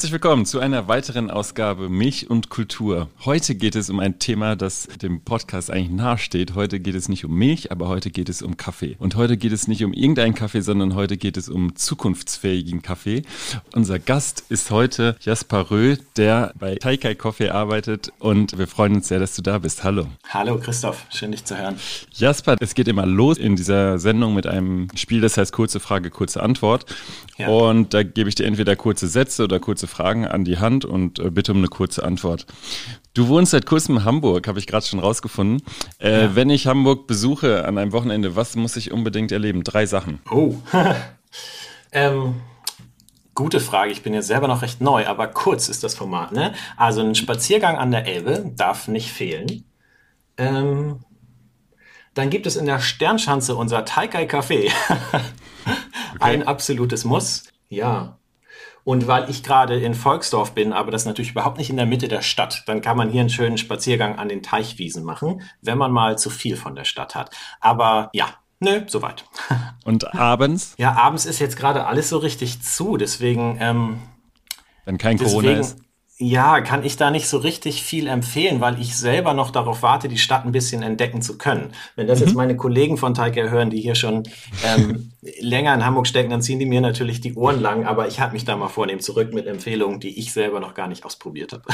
Herzlich willkommen zu einer weiteren Ausgabe Milch und Kultur. Heute geht es um ein Thema, das dem Podcast eigentlich nahesteht. Heute geht es nicht um Milch, aber heute geht es um Kaffee. Und heute geht es nicht um irgendeinen Kaffee, sondern heute geht es um zukunftsfähigen Kaffee. Unser Gast ist heute Jasper Röh, der bei Taikai Coffee arbeitet und wir freuen uns sehr, dass du da bist. Hallo. Hallo Christoph, schön dich zu hören. Jasper, es geht immer los in dieser Sendung mit einem Spiel, das heißt kurze Frage, kurze Antwort. Ja. Und da gebe ich dir entweder kurze Sätze oder kurze kurze Fragen an die Hand und äh, bitte um eine kurze Antwort. Du wohnst seit kurzem in Hamburg, habe ich gerade schon rausgefunden. Äh, ja. Wenn ich Hamburg besuche an einem Wochenende, was muss ich unbedingt erleben? Drei Sachen. Oh. ähm, gute Frage. Ich bin jetzt selber noch recht neu, aber kurz ist das Format. Ne? Also ein Spaziergang an der Elbe darf nicht fehlen. Ähm, dann gibt es in der Sternschanze unser Taikai Café. okay. Ein absolutes Muss. Ja, und weil ich gerade in Volksdorf bin, aber das natürlich überhaupt nicht in der Mitte der Stadt, dann kann man hier einen schönen Spaziergang an den Teichwiesen machen, wenn man mal zu viel von der Stadt hat. Aber ja, Nö, soweit. Und abends? Ja, abends ist jetzt gerade alles so richtig zu, deswegen. Ähm, Wenn kein deswegen, Corona ist. Ja, kann ich da nicht so richtig viel empfehlen, weil ich selber noch darauf warte, die Stadt ein bisschen entdecken zu können. Wenn das mhm. jetzt meine Kollegen von Taika hören, die hier schon ähm, länger in Hamburg stecken, dann ziehen die mir natürlich die Ohren lang, aber ich halte mich da mal vornehm zurück mit Empfehlungen, die ich selber noch gar nicht ausprobiert habe.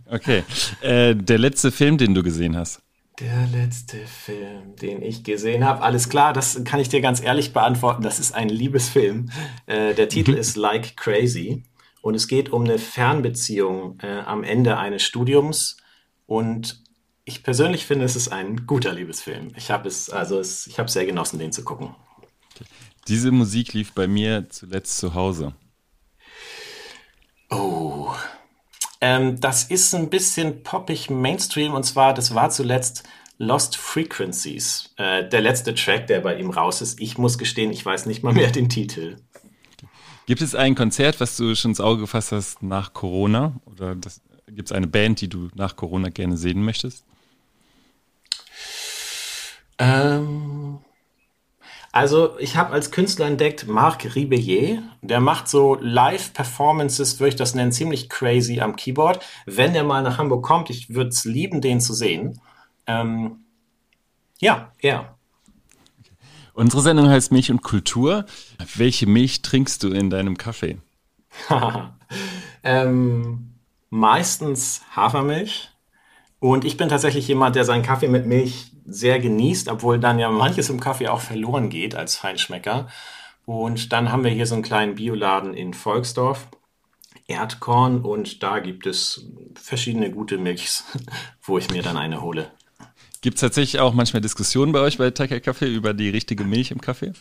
okay. Äh, der letzte Film, den du gesehen hast? Der letzte Film, den ich gesehen habe, alles klar, das kann ich dir ganz ehrlich beantworten. Das ist ein Liebesfilm. Äh, der Titel mhm. ist Like Crazy. Und es geht um eine Fernbeziehung äh, am Ende eines Studiums. Und ich persönlich finde, es ist ein guter Liebesfilm. Ich habe es, also es, ich habe sehr genossen, den zu gucken. Diese Musik lief bei mir zuletzt zu Hause. Oh. Ähm, das ist ein bisschen poppig Mainstream und zwar, das war zuletzt Lost Frequencies, äh, der letzte Track, der bei ihm raus ist. Ich muss gestehen, ich weiß nicht mal mehr den Titel. Gibt es ein Konzert, was du schon ins Auge gefasst hast nach Corona? Oder gibt es eine Band, die du nach Corona gerne sehen möchtest? Ähm, also ich habe als Künstler entdeckt Marc Ribellier. Der macht so Live-Performances, würde ich das nennen, ziemlich crazy am Keyboard. Wenn der mal nach Hamburg kommt, ich würde es lieben, den zu sehen. Ähm, ja, er. Unsere Sendung heißt Milch und Kultur. Welche Milch trinkst du in deinem Kaffee? ähm, meistens Hafermilch. Und ich bin tatsächlich jemand, der seinen Kaffee mit Milch sehr genießt, obwohl dann ja manches im Kaffee auch verloren geht als Feinschmecker. Und dann haben wir hier so einen kleinen Bioladen in Volksdorf, Erdkorn, und da gibt es verschiedene gute Milchs, wo ich mir dann eine hole. Gibt es tatsächlich auch manchmal Diskussionen bei euch bei Tiger Kaffee über die richtige Milch im Kaffee?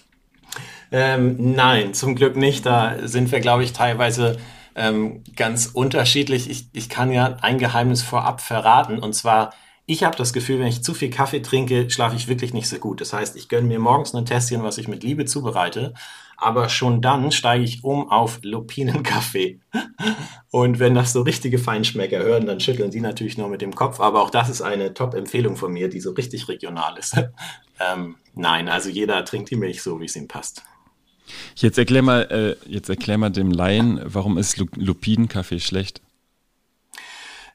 Ähm, nein, zum Glück nicht. Da sind wir, glaube ich, teilweise ähm, ganz unterschiedlich. Ich, ich kann ja ein Geheimnis vorab verraten. Und zwar, ich habe das Gefühl, wenn ich zu viel Kaffee trinke, schlafe ich wirklich nicht so gut. Das heißt, ich gönne mir morgens ein Tässchen, was ich mit Liebe zubereite aber schon dann steige ich um auf Lupinenkaffee. Und wenn das so richtige Feinschmecker hören, dann schütteln die natürlich nur mit dem Kopf. Aber auch das ist eine Top-Empfehlung von mir, die so richtig regional ist. ähm, nein, also jeder trinkt die Milch so, wie es ihm passt. Jetzt erklär mal, äh, jetzt erklär mal dem Laien, warum ist Lupinenkaffee schlecht?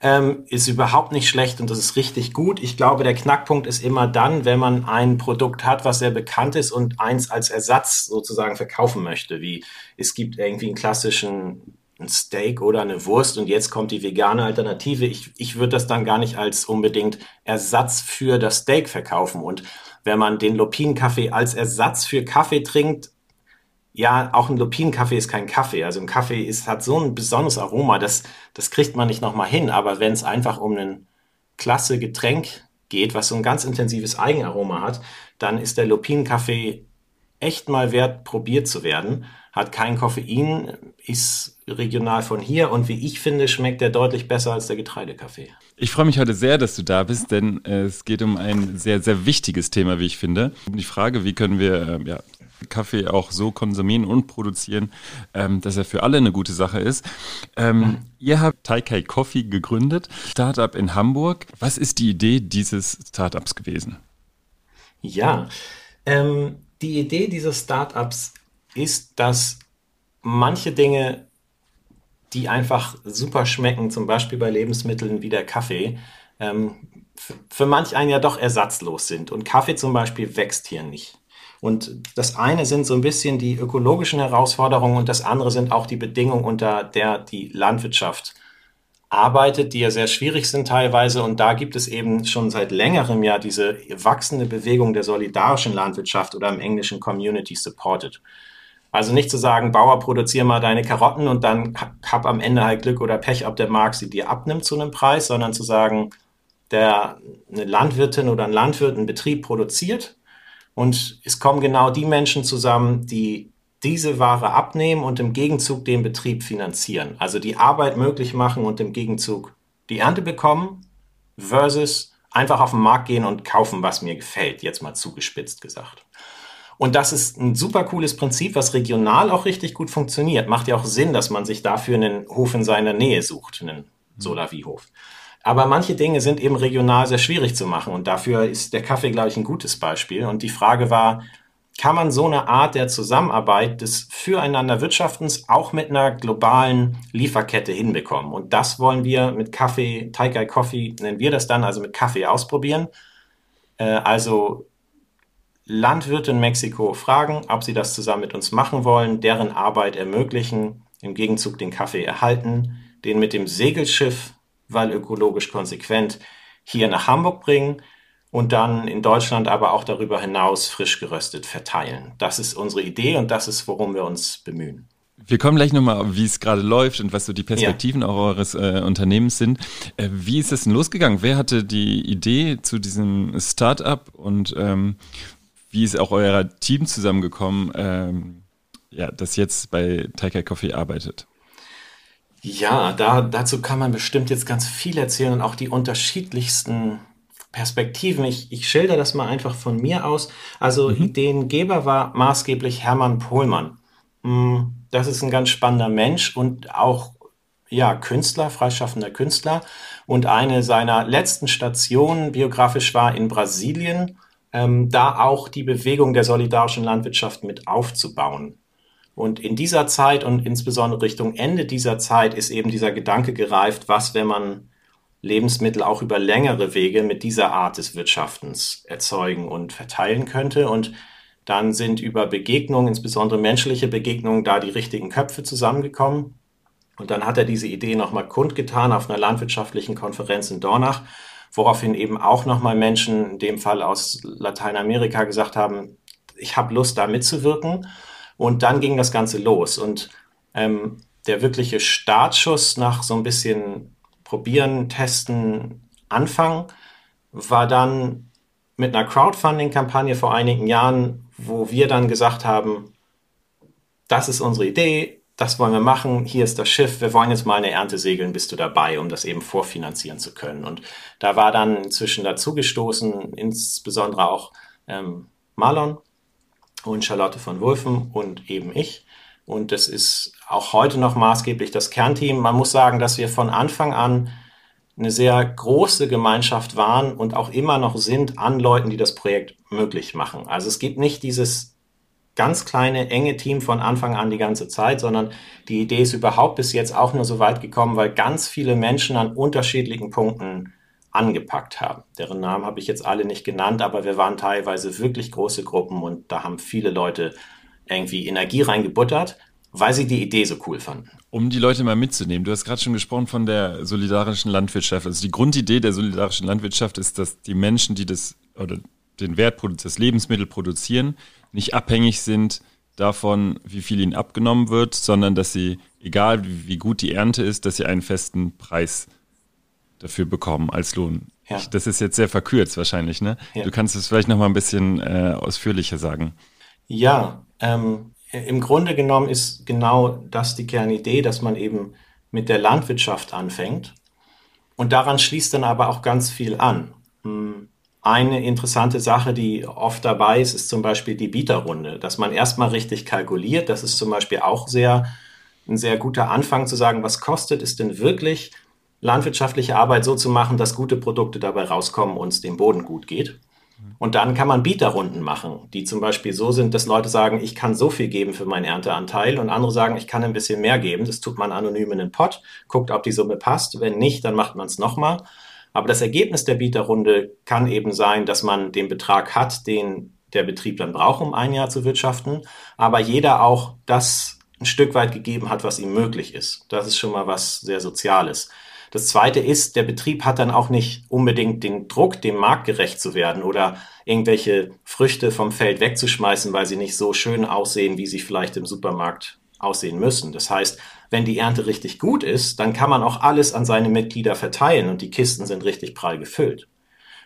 Ähm, ist überhaupt nicht schlecht und das ist richtig gut. Ich glaube, der Knackpunkt ist immer dann, wenn man ein Produkt hat, was sehr bekannt ist und eins als Ersatz sozusagen verkaufen möchte, wie es gibt irgendwie einen klassischen ein Steak oder eine Wurst und jetzt kommt die vegane Alternative. Ich, ich würde das dann gar nicht als unbedingt Ersatz für das Steak verkaufen. Und wenn man den Lupinenkaffee als Ersatz für Kaffee trinkt, ja, auch ein Lupinenkaffee ist kein Kaffee. Also ein Kaffee ist, hat so ein besonderes Aroma, das, das kriegt man nicht nochmal hin. Aber wenn es einfach um ein klasse Getränk geht, was so ein ganz intensives Eigenaroma hat, dann ist der Lupinenkaffee echt mal wert, probiert zu werden. Hat kein Koffein, ist regional von hier und wie ich finde, schmeckt er deutlich besser als der Getreidekaffee. Ich freue mich heute sehr, dass du da bist, denn äh, es geht um ein sehr, sehr wichtiges Thema, wie ich finde. Die Frage, wie können wir äh, ja, Kaffee auch so konsumieren und produzieren, ähm, dass er für alle eine gute Sache ist. Ähm, mhm. Ihr habt Taikai Coffee gegründet, Startup in Hamburg. Was ist die Idee dieses Startups gewesen? Ja, ähm, die Idee dieses Startups ist, dass manche Dinge die einfach super schmecken, zum Beispiel bei Lebensmitteln wie der Kaffee, ähm, für manch einen ja doch ersatzlos sind. Und Kaffee zum Beispiel wächst hier nicht. Und das eine sind so ein bisschen die ökologischen Herausforderungen und das andere sind auch die Bedingungen, unter der die Landwirtschaft arbeitet, die ja sehr schwierig sind teilweise. Und da gibt es eben schon seit längerem ja diese wachsende Bewegung der solidarischen Landwirtschaft oder im Englischen Community Supported. Also nicht zu sagen, Bauer, produziere mal deine Karotten und dann hab am Ende halt Glück oder Pech, ob der Markt sie dir abnimmt zu einem Preis, sondern zu sagen, der eine Landwirtin oder ein Landwirt einen Betrieb produziert und es kommen genau die Menschen zusammen, die diese Ware abnehmen und im Gegenzug den Betrieb finanzieren. Also die Arbeit möglich machen und im Gegenzug die Ernte bekommen versus einfach auf den Markt gehen und kaufen, was mir gefällt, jetzt mal zugespitzt gesagt. Und das ist ein super cooles Prinzip, was regional auch richtig gut funktioniert. Macht ja auch Sinn, dass man sich dafür einen Hof in seiner Nähe sucht, einen Solavi-Hof. Aber manche Dinge sind eben regional sehr schwierig zu machen und dafür ist der Kaffee, glaube ich, ein gutes Beispiel. Und die Frage war, kann man so eine Art der Zusammenarbeit des Füreinander Wirtschaftens auch mit einer globalen Lieferkette hinbekommen? Und das wollen wir mit Kaffee, Taikai Coffee nennen wir das dann, also mit Kaffee ausprobieren. Äh, also Landwirte in Mexiko fragen, ob sie das zusammen mit uns machen wollen, deren Arbeit ermöglichen, im Gegenzug den Kaffee erhalten, den mit dem Segelschiff weil ökologisch konsequent, hier nach Hamburg bringen und dann in Deutschland aber auch darüber hinaus frisch geröstet verteilen. Das ist unsere Idee und das ist, worum wir uns bemühen. Wir kommen gleich nochmal, wie es gerade läuft und was so die Perspektiven ja. auch eures äh, Unternehmens sind. Äh, wie ist es denn losgegangen? Wer hatte die Idee zu diesem Startup und ähm, wie ist auch euer Team zusammengekommen, ähm, ja, das jetzt bei Taikai Coffee arbeitet? Ja, da, dazu kann man bestimmt jetzt ganz viel erzählen und auch die unterschiedlichsten Perspektiven. Ich, ich schilder das mal einfach von mir aus. Also mhm. Ideengeber war maßgeblich Hermann Pohlmann. Mm, das ist ein ganz spannender Mensch und auch ja, Künstler, freischaffender Künstler. Und eine seiner letzten Stationen biografisch war in Brasilien, ähm, da auch die Bewegung der solidarischen Landwirtschaft mit aufzubauen. Und in dieser Zeit und insbesondere Richtung Ende dieser Zeit ist eben dieser Gedanke gereift, was, wenn man Lebensmittel auch über längere Wege mit dieser Art des Wirtschaftens erzeugen und verteilen könnte. Und dann sind über Begegnungen, insbesondere menschliche Begegnungen, da die richtigen Köpfe zusammengekommen. Und dann hat er diese Idee nochmal kundgetan auf einer landwirtschaftlichen Konferenz in Dornach, woraufhin eben auch nochmal Menschen, in dem Fall aus Lateinamerika, gesagt haben, ich habe Lust, da mitzuwirken. Und dann ging das Ganze los. Und ähm, der wirkliche Startschuss nach so ein bisschen Probieren, Testen, Anfang war dann mit einer Crowdfunding-Kampagne vor einigen Jahren, wo wir dann gesagt haben, das ist unsere Idee, das wollen wir machen, hier ist das Schiff, wir wollen jetzt mal eine Ernte segeln, bist du dabei, um das eben vorfinanzieren zu können. Und da war dann inzwischen dazugestoßen, insbesondere auch ähm, Marlon, und Charlotte von Wulfen und eben ich. Und das ist auch heute noch maßgeblich das Kernteam. Man muss sagen, dass wir von Anfang an eine sehr große Gemeinschaft waren und auch immer noch sind an Leuten, die das Projekt möglich machen. Also es gibt nicht dieses ganz kleine, enge Team von Anfang an die ganze Zeit, sondern die Idee ist überhaupt bis jetzt auch nur so weit gekommen, weil ganz viele Menschen an unterschiedlichen Punkten angepackt haben. Deren Namen habe ich jetzt alle nicht genannt, aber wir waren teilweise wirklich große Gruppen und da haben viele Leute irgendwie Energie reingebuttert, weil sie die Idee so cool fanden. Um die Leute mal mitzunehmen, du hast gerade schon gesprochen von der solidarischen Landwirtschaft. Also die Grundidee der solidarischen Landwirtschaft ist, dass die Menschen, die das oder den Wert, das Lebensmittel produzieren, nicht abhängig sind davon, wie viel ihnen abgenommen wird, sondern dass sie, egal wie gut die Ernte ist, dass sie einen festen Preis dafür bekommen als Lohn. Ja. Ich, das ist jetzt sehr verkürzt wahrscheinlich, ne? Ja. Du kannst es vielleicht noch mal ein bisschen äh, ausführlicher sagen. Ja, ähm, im Grunde genommen ist genau das die Kernidee, dass man eben mit der Landwirtschaft anfängt und daran schließt dann aber auch ganz viel an. Hm, eine interessante Sache, die oft dabei ist, ist zum Beispiel die Bieterrunde, dass man erstmal richtig kalkuliert. Das ist zum Beispiel auch sehr, ein sehr guter Anfang zu sagen, was kostet es denn wirklich, landwirtschaftliche Arbeit so zu machen, dass gute Produkte dabei rauskommen und es dem Boden gut geht. Und dann kann man Bieterrunden machen, die zum Beispiel so sind, dass Leute sagen, ich kann so viel geben für meinen Ernteanteil und andere sagen, ich kann ein bisschen mehr geben. Das tut man anonym in den Pott, guckt, ob die Summe passt. Wenn nicht, dann macht man es nochmal. Aber das Ergebnis der Bieterrunde kann eben sein, dass man den Betrag hat, den der Betrieb dann braucht, um ein Jahr zu wirtschaften, aber jeder auch das ein Stück weit gegeben hat, was ihm möglich ist. Das ist schon mal was sehr Soziales. Das zweite ist, der Betrieb hat dann auch nicht unbedingt den Druck, dem Markt gerecht zu werden oder irgendwelche Früchte vom Feld wegzuschmeißen, weil sie nicht so schön aussehen, wie sie vielleicht im Supermarkt aussehen müssen. Das heißt, wenn die Ernte richtig gut ist, dann kann man auch alles an seine Mitglieder verteilen und die Kisten sind richtig prall gefüllt.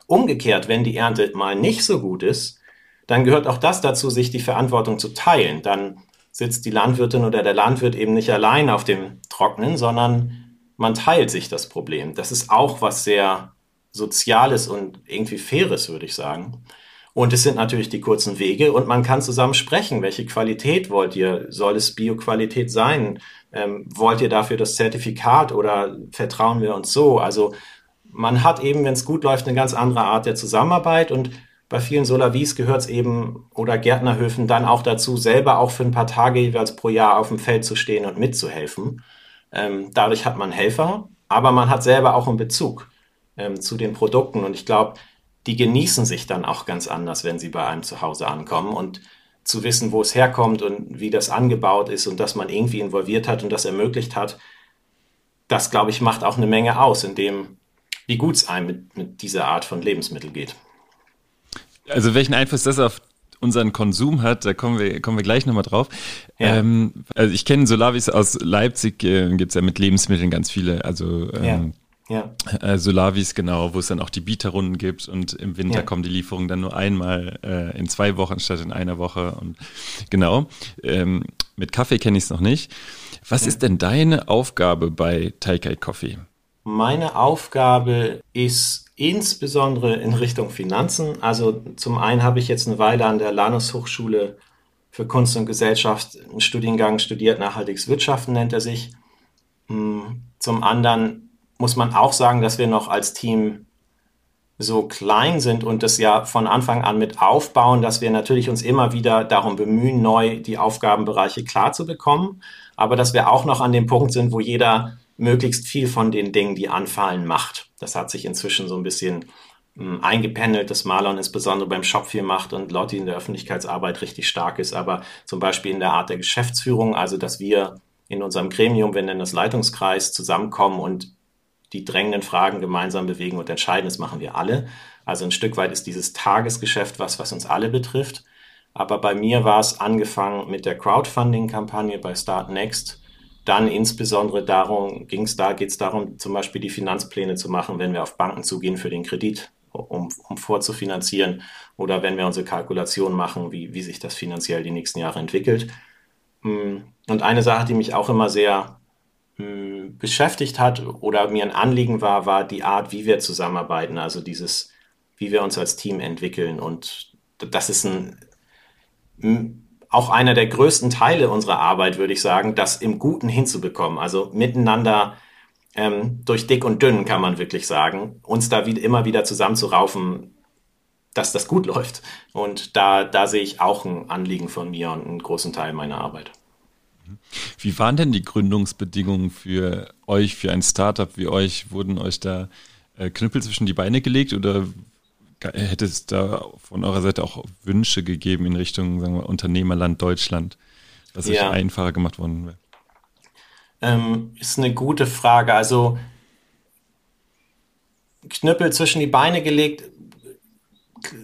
Umgekehrt, wenn die Ernte mal nicht so gut ist, dann gehört auch das dazu, sich die Verantwortung zu teilen. Dann sitzt die Landwirtin oder der Landwirt eben nicht allein auf dem Trocknen, sondern man teilt sich das Problem. Das ist auch was sehr Soziales und irgendwie Faires, würde ich sagen. Und es sind natürlich die kurzen Wege und man kann zusammen sprechen. Welche Qualität wollt ihr? Soll es Bioqualität sein? Ähm, wollt ihr dafür das Zertifikat oder vertrauen wir uns so? Also man hat eben, wenn es gut läuft, eine ganz andere Art der Zusammenarbeit und bei vielen Solavis gehört es eben oder Gärtnerhöfen dann auch dazu, selber auch für ein paar Tage jeweils pro Jahr auf dem Feld zu stehen und mitzuhelfen. Ähm, dadurch hat man Helfer, aber man hat selber auch einen Bezug ähm, zu den Produkten. Und ich glaube, die genießen sich dann auch ganz anders, wenn sie bei einem zu Hause ankommen. Und zu wissen, wo es herkommt und wie das angebaut ist und dass man irgendwie involviert hat und das ermöglicht hat, das, glaube ich, macht auch eine Menge aus, in dem, wie gut es einem mit, mit dieser Art von Lebensmittel geht. Also welchen Einfluss das auf unseren Konsum hat, da kommen wir, kommen wir gleich nochmal drauf. Ja. Ähm, also ich kenne Solavis aus Leipzig, äh, gibt es ja mit Lebensmitteln ganz viele, also ähm, ja. Ja. Äh, Solavis, genau, wo es dann auch die Bieterrunden gibt und im Winter ja. kommen die Lieferungen dann nur einmal äh, in zwei Wochen statt in einer Woche. Und genau, ähm, mit Kaffee kenne ich es noch nicht. Was ist denn deine Aufgabe bei Taikai Coffee? Meine Aufgabe ist insbesondere in Richtung Finanzen. Also zum einen habe ich jetzt eine Weile an der Lanus Hochschule für Kunst und Gesellschaft einen Studiengang studiert, nachhaltiges Wirtschaften nennt er sich. Hm, zum anderen muss man auch sagen, dass wir noch als Team so klein sind und das ja von Anfang an mit aufbauen, dass wir natürlich uns immer wieder darum bemühen, neu die Aufgabenbereiche klar zu bekommen, aber dass wir auch noch an dem Punkt sind, wo jeder möglichst viel von den Dingen, die anfallen, macht. Das hat sich inzwischen so ein bisschen hm, eingependelt, dass Marlon insbesondere beim Shop viel macht und Lotti in der Öffentlichkeitsarbeit richtig stark ist, aber zum Beispiel in der Art der Geschäftsführung, also dass wir in unserem Gremium, wir nennen das Leitungskreis, zusammenkommen und die drängenden Fragen gemeinsam bewegen und entscheiden, das machen wir alle. Also ein Stück weit ist dieses Tagesgeschäft was, was uns alle betrifft. Aber bei mir war es angefangen mit der Crowdfunding-Kampagne bei Start Next, dann insbesondere darum ging es da, geht es darum, zum Beispiel die Finanzpläne zu machen, wenn wir auf Banken zugehen für den Kredit, um, um vorzufinanzieren oder wenn wir unsere Kalkulation machen, wie, wie sich das finanziell die nächsten Jahre entwickelt. Mm, und eine Sache, die mich auch immer sehr mm, beschäftigt hat oder mir ein Anliegen war, war die Art, wie wir zusammenarbeiten, also dieses, wie wir uns als Team entwickeln. Und das ist ein auch einer der größten Teile unserer Arbeit, würde ich sagen, das im Guten hinzubekommen. Also miteinander ähm, durch dick und dünn, kann man wirklich sagen, uns da wie, immer wieder zusammenzuraufen, dass das gut läuft. Und da, da sehe ich auch ein Anliegen von mir und einen großen Teil meiner Arbeit. Wie waren denn die Gründungsbedingungen für euch, für ein Startup wie euch? Wurden euch da äh, Knüppel zwischen die Beine gelegt oder hätte es da von eurer Seite auch Wünsche gegeben in Richtung sagen wir, Unternehmerland Deutschland, dass es ja. einfacher gemacht worden wäre? Ähm, ist eine gute Frage. Also Knüppel zwischen die Beine gelegt,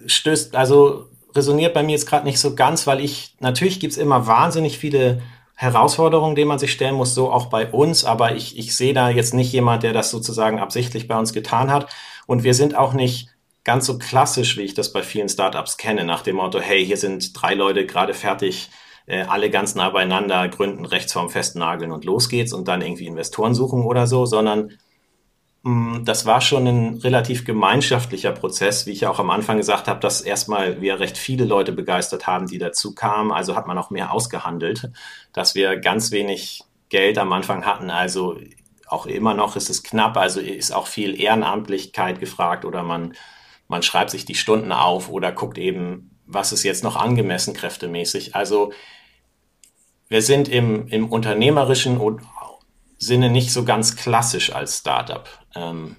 stößt, also resoniert bei mir jetzt gerade nicht so ganz, weil ich, natürlich gibt es immer wahnsinnig viele Herausforderungen, denen man sich stellen muss, so auch bei uns, aber ich, ich sehe da jetzt nicht jemand, der das sozusagen absichtlich bei uns getan hat. Und wir sind auch nicht ganz so klassisch, wie ich das bei vielen Startups kenne, nach dem Motto, hey, hier sind drei Leute gerade fertig, äh, alle ganz nah beieinander, gründen rechts vorm Festnageln und los geht's und dann irgendwie Investoren suchen oder so, sondern mm, das war schon ein relativ gemeinschaftlicher Prozess, wie ich ja auch am Anfang gesagt habe, dass erstmal wir recht viele Leute begeistert haben, die dazu kamen. Also hat man auch mehr ausgehandelt, dass wir ganz wenig Geld am Anfang hatten. Also auch immer noch ist es knapp, also ist auch viel Ehrenamtlichkeit gefragt oder man man schreibt sich die Stunden auf oder guckt eben, was ist jetzt noch angemessen kräftemäßig. Also wir sind im, im unternehmerischen Sinne nicht so ganz klassisch als Startup. Ähm,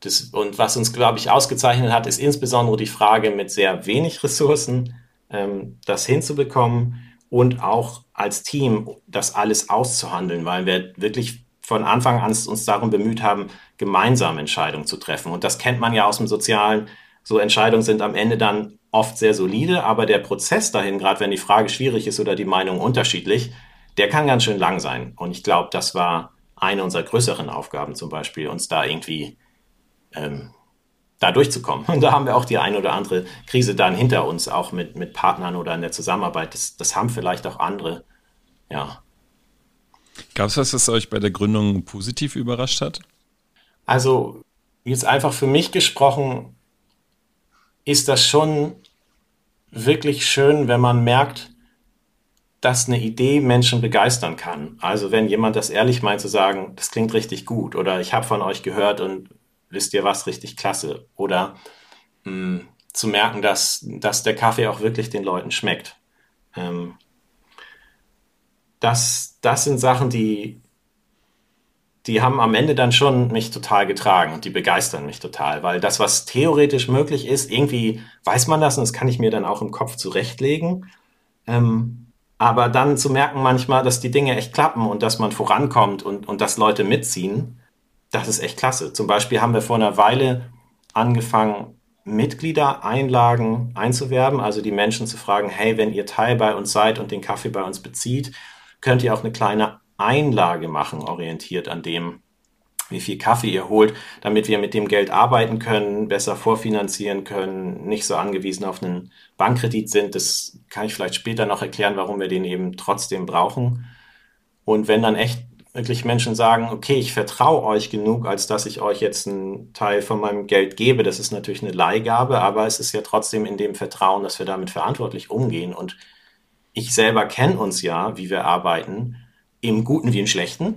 das, und was uns, glaube ich, ausgezeichnet hat, ist insbesondere die Frage, mit sehr wenig Ressourcen ähm, das hinzubekommen und auch als Team das alles auszuhandeln, weil wir wirklich von Anfang an uns darum bemüht haben, gemeinsam Entscheidungen zu treffen. Und das kennt man ja aus dem Sozialen. So Entscheidungen sind am Ende dann oft sehr solide, aber der Prozess dahin, gerade wenn die Frage schwierig ist oder die Meinung unterschiedlich, der kann ganz schön lang sein. Und ich glaube, das war eine unserer größeren Aufgaben zum Beispiel, uns da irgendwie ähm, da durchzukommen. Und da haben wir auch die eine oder andere Krise dann hinter uns, auch mit, mit Partnern oder in der Zusammenarbeit. Das, das haben vielleicht auch andere. Ja. Gab es was, das euch bei der Gründung positiv überrascht hat? Also, jetzt einfach für mich gesprochen, ist das schon wirklich schön, wenn man merkt, dass eine Idee Menschen begeistern kann. Also wenn jemand das ehrlich meint zu sagen, das klingt richtig gut oder ich habe von euch gehört und wisst ihr was, richtig klasse. Oder mh, hm, zu merken, dass, dass der Kaffee auch wirklich den Leuten schmeckt. Ähm, das, das sind Sachen, die, die haben am Ende dann schon mich total getragen und die begeistern mich total, weil das, was theoretisch möglich ist, irgendwie weiß man das und das kann ich mir dann auch im Kopf zurechtlegen. Ähm, aber dann zu merken manchmal, dass die Dinge echt klappen und dass man vorankommt und, und dass Leute mitziehen, das ist echt klasse. Zum Beispiel haben wir vor einer Weile angefangen, Mitgliedereinlagen einzuwerben, also die Menschen zu fragen, hey, wenn ihr Teil bei uns seid und den Kaffee bei uns bezieht, könnt ihr auch eine kleine Einlage machen, orientiert an dem, wie viel Kaffee ihr holt, damit wir mit dem Geld arbeiten können, besser vorfinanzieren können, nicht so angewiesen auf einen Bankkredit sind. Das kann ich vielleicht später noch erklären, warum wir den eben trotzdem brauchen. Und wenn dann echt wirklich Menschen sagen, okay, ich vertraue euch genug, als dass ich euch jetzt einen Teil von meinem Geld gebe. Das ist natürlich eine Leihgabe, aber es ist ja trotzdem in dem Vertrauen, dass wir damit verantwortlich umgehen. Und ich selber kenne uns ja, wie wir arbeiten, im Guten wie im Schlechten.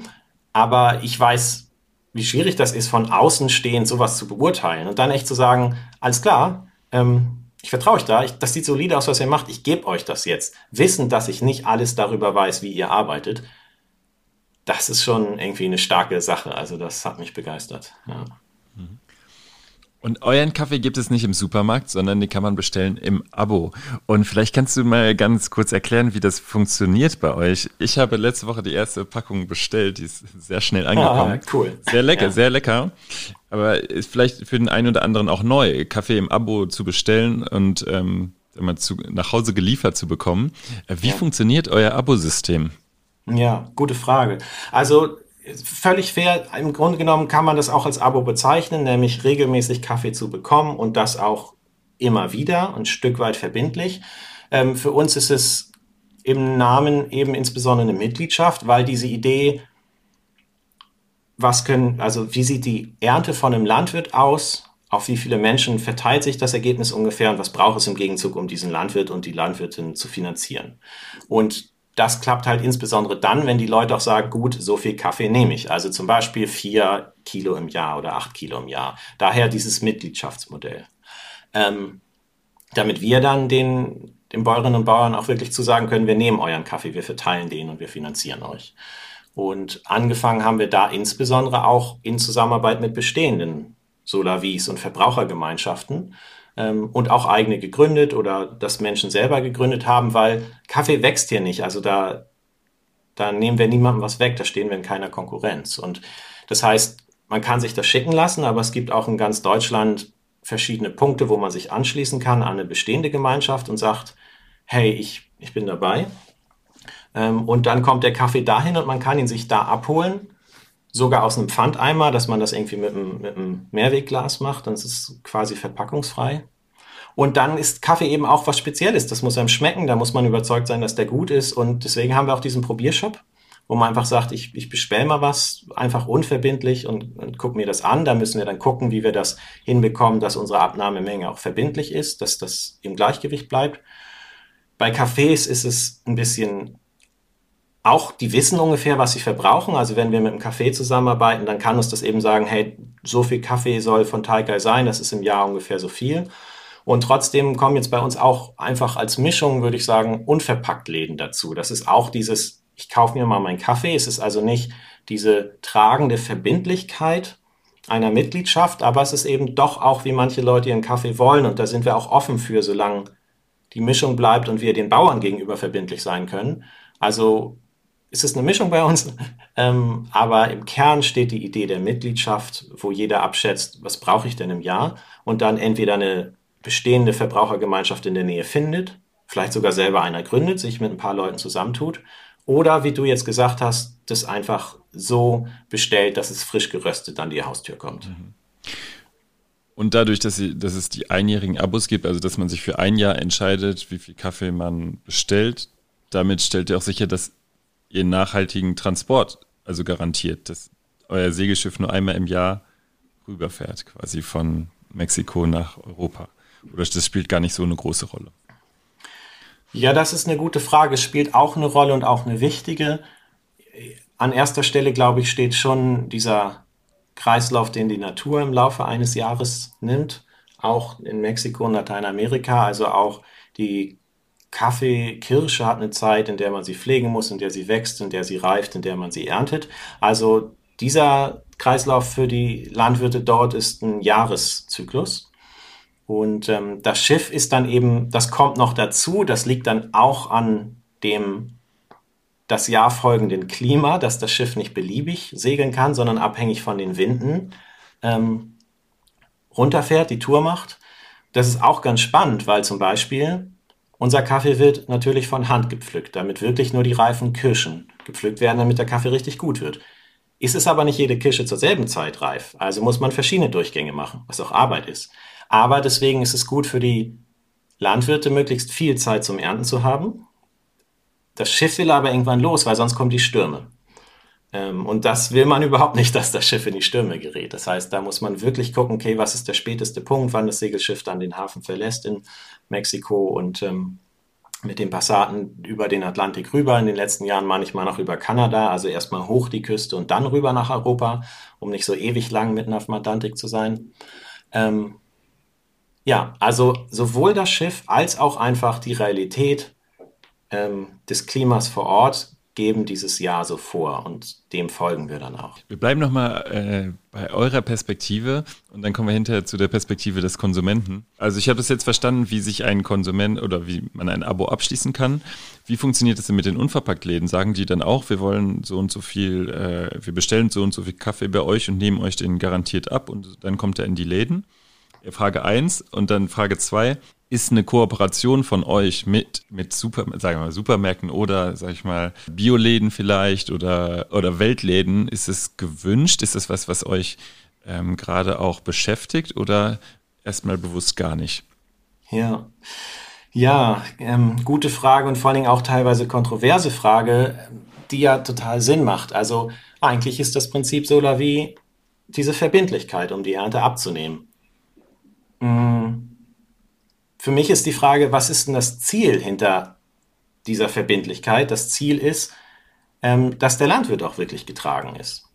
Aber ich weiß, wie schwierig das ist, von außen stehend sowas zu beurteilen und dann echt zu sagen, alles klar, ähm, ich vertraue euch da, ich, das sieht solide aus, was ihr macht, ich gebe euch das jetzt. Wissen, dass ich nicht alles darüber weiß, wie ihr arbeitet das ist schon irgendwie eine starke Sache. Also das hat mich begeistert. Ja. Und euren Kaffee gibt es nicht im Supermarkt, sondern den kann man bestellen im Abo. Und vielleicht kannst du mal ganz kurz erklären, wie das funktioniert bei euch. Ich habe letzte Woche die erste Packung bestellt, die ist sehr schnell angekommen. Ah, cool. Sehr lecker, ja. sehr lecker. Aber ist vielleicht für den einen oder anderen auch neu, Kaffee im Abo zu bestellen und ähm, mal zu, nach Hause geliefert zu bekommen. Wie ja. funktioniert euer Abosystem? Ja, gute Frage. Also völlig fair. Im Grunde genommen kann man das auch als Abo bezeichnen, nämlich regelmäßig Kaffee zu bekommen und das auch immer wieder und Stück weit verbindlich. Ähm, für uns ist es im Namen eben insbesondere eine Mitgliedschaft, weil diese Idee, was können, also wie sieht die Ernte von einem Landwirt aus? Auf wie viele Menschen verteilt sich das Ergebnis ungefähr und was braucht es im Gegenzug, um diesen Landwirt und die Landwirtin zu finanzieren? Und das klappt halt insbesondere dann, wenn die Leute auch sagen, gut, so viel Kaffee nehme ich. Also zum Beispiel vier Kilo im Jahr oder acht Kilo im Jahr. Daher dieses Mitgliedschaftsmodell. Ähm, damit wir dann den, den Bäuerinnen und Bauern auch wirklich zu sagen können, wir nehmen euren Kaffee, wir verteilen den und wir finanzieren euch. Und angefangen haben wir da insbesondere auch in Zusammenarbeit mit bestehenden Solavis und Verbrauchergemeinschaften, ähm, und auch eigene gegründet oder das Menschen selber gegründet haben, weil Kaffee wächst hier nicht. Also da, da nehmen wir niemandem was weg, da stehen wir in keiner Konkurrenz. Und das heißt, man kann sich das schicken lassen, aber es gibt auch in ganz Deutschland verschiedene Punkte, wo man sich anschließen kann an eine bestehende Gemeinschaft und sagt, hey, ich, ich bin dabei. Ähm, und dann kommt der Kaffee dahin und man kann ihn sich da abholen sogar aus einem Pfandeimer, dass man das irgendwie mit einem, mit einem Mehrwegglas macht, dann ist es quasi verpackungsfrei. Und dann ist Kaffee eben auch was Spezielles. Das muss einem schmecken, da muss man überzeugt sein, dass der gut ist. Und deswegen haben wir auch diesen Probiershop, wo man einfach sagt, ich, ich bestelle mal was, einfach unverbindlich und, und guck mir das an. Da müssen wir dann gucken, wie wir das hinbekommen, dass unsere Abnahmemenge auch verbindlich ist, dass das im Gleichgewicht bleibt. Bei Cafés ist es ein bisschen auch, die wissen ungefähr, was sie verbrauchen. Also wenn wir mit einem Kaffee zusammenarbeiten, dann kann uns das eben sagen, hey, so viel Kaffee soll von Taikai sein, das ist im Jahr ungefähr so viel. Und trotzdem kommen jetzt bei uns auch einfach als Mischung, würde ich sagen, unverpackt Läden dazu. Das ist auch dieses, ich kaufe mir mal meinen Kaffee. Es ist also nicht diese tragende Verbindlichkeit einer Mitgliedschaft, aber es ist eben doch auch, wie manche Leute ihren Kaffee wollen. Und da sind wir auch offen für, solange die Mischung bleibt und wir den Bauern gegenüber verbindlich sein können. Also ist es eine Mischung bei uns, ähm, aber im Kern steht die Idee der Mitgliedschaft, wo jeder abschätzt, was brauche ich denn im Jahr und dann entweder eine bestehende Verbrauchergemeinschaft in der Nähe findet, vielleicht sogar selber einer gründet, sich mit ein paar Leuten zusammentut oder wie du jetzt gesagt hast, das einfach so bestellt, dass es frisch geröstet an die Haustür kommt. Mhm. Und dadurch, dass, sie, dass es die einjährigen Abos gibt, also dass man sich für ein Jahr entscheidet, wie viel Kaffee man bestellt, damit stellt ihr auch sicher, dass ihr nachhaltigen Transport also garantiert, dass euer Segelschiff nur einmal im Jahr rüberfährt, quasi von Mexiko nach Europa. Oder das spielt gar nicht so eine große Rolle? Ja, das ist eine gute Frage. Es spielt auch eine Rolle und auch eine wichtige. An erster Stelle, glaube ich, steht schon dieser Kreislauf, den die Natur im Laufe eines Jahres nimmt. Auch in Mexiko und Lateinamerika, also auch die Kaffee, Kirsche hat eine Zeit, in der man sie pflegen muss, in der sie wächst, in der sie reift, in der man sie erntet. Also dieser Kreislauf für die Landwirte dort ist ein Jahreszyklus. Und ähm, das Schiff ist dann eben, das kommt noch dazu, das liegt dann auch an dem das Jahr folgenden Klima, dass das Schiff nicht beliebig segeln kann, sondern abhängig von den Winden ähm, runterfährt, die Tour macht. Das ist auch ganz spannend, weil zum Beispiel unser Kaffee wird natürlich von Hand gepflückt, damit wirklich nur die reifen Kirschen gepflückt werden, damit der Kaffee richtig gut wird. Ist es aber nicht jede Kirsche zur selben Zeit reif, also muss man verschiedene Durchgänge machen, was auch Arbeit ist. Aber deswegen ist es gut für die Landwirte, möglichst viel Zeit zum Ernten zu haben. Das Schiff will aber irgendwann los, weil sonst kommen die Stürme. Ähm, und das will man überhaupt nicht, dass das Schiff in die Stürme gerät. Das heißt, da muss man wirklich gucken, okay, was ist der späteste Punkt, wann das Segelschiff dann den Hafen verlässt in Mexiko und ähm, mit den Passaten über den Atlantik rüber, in den letzten Jahren manchmal noch über Kanada, also erstmal hoch die Küste und dann rüber nach Europa, um nicht so ewig lang mitten auf dem Atlantik zu sein. Ähm, ja, also sowohl das Schiff als auch einfach die Realität ähm, des Klimas vor Ort geben dieses Jahr so vor und dem folgen wir dann auch. Wir bleiben nochmal äh, bei eurer Perspektive und dann kommen wir hinterher zu der Perspektive des Konsumenten. Also ich habe es jetzt verstanden, wie sich ein Konsument oder wie man ein Abo abschließen kann. Wie funktioniert das denn mit den Unverpacktläden? Sagen die dann auch, wir wollen so und so viel, äh, wir bestellen so und so viel Kaffee bei euch und nehmen euch den garantiert ab und dann kommt er in die Läden? Frage 1 und dann Frage 2 ist eine Kooperation von euch mit, mit Super, sagen wir mal, Supermärkten oder, sag ich mal, Bioläden vielleicht oder, oder Weltläden, ist es gewünscht? Ist das was, was euch ähm, gerade auch beschäftigt oder erstmal bewusst gar nicht? Ja. Ja, ähm, gute Frage und vor allen Dingen auch teilweise kontroverse Frage, die ja total Sinn macht. Also eigentlich ist das Prinzip so wie diese Verbindlichkeit, um die Ernte abzunehmen. Hm für mich ist die Frage, was ist denn das Ziel hinter dieser Verbindlichkeit? Das Ziel ist, ähm, dass der Landwirt auch wirklich getragen ist.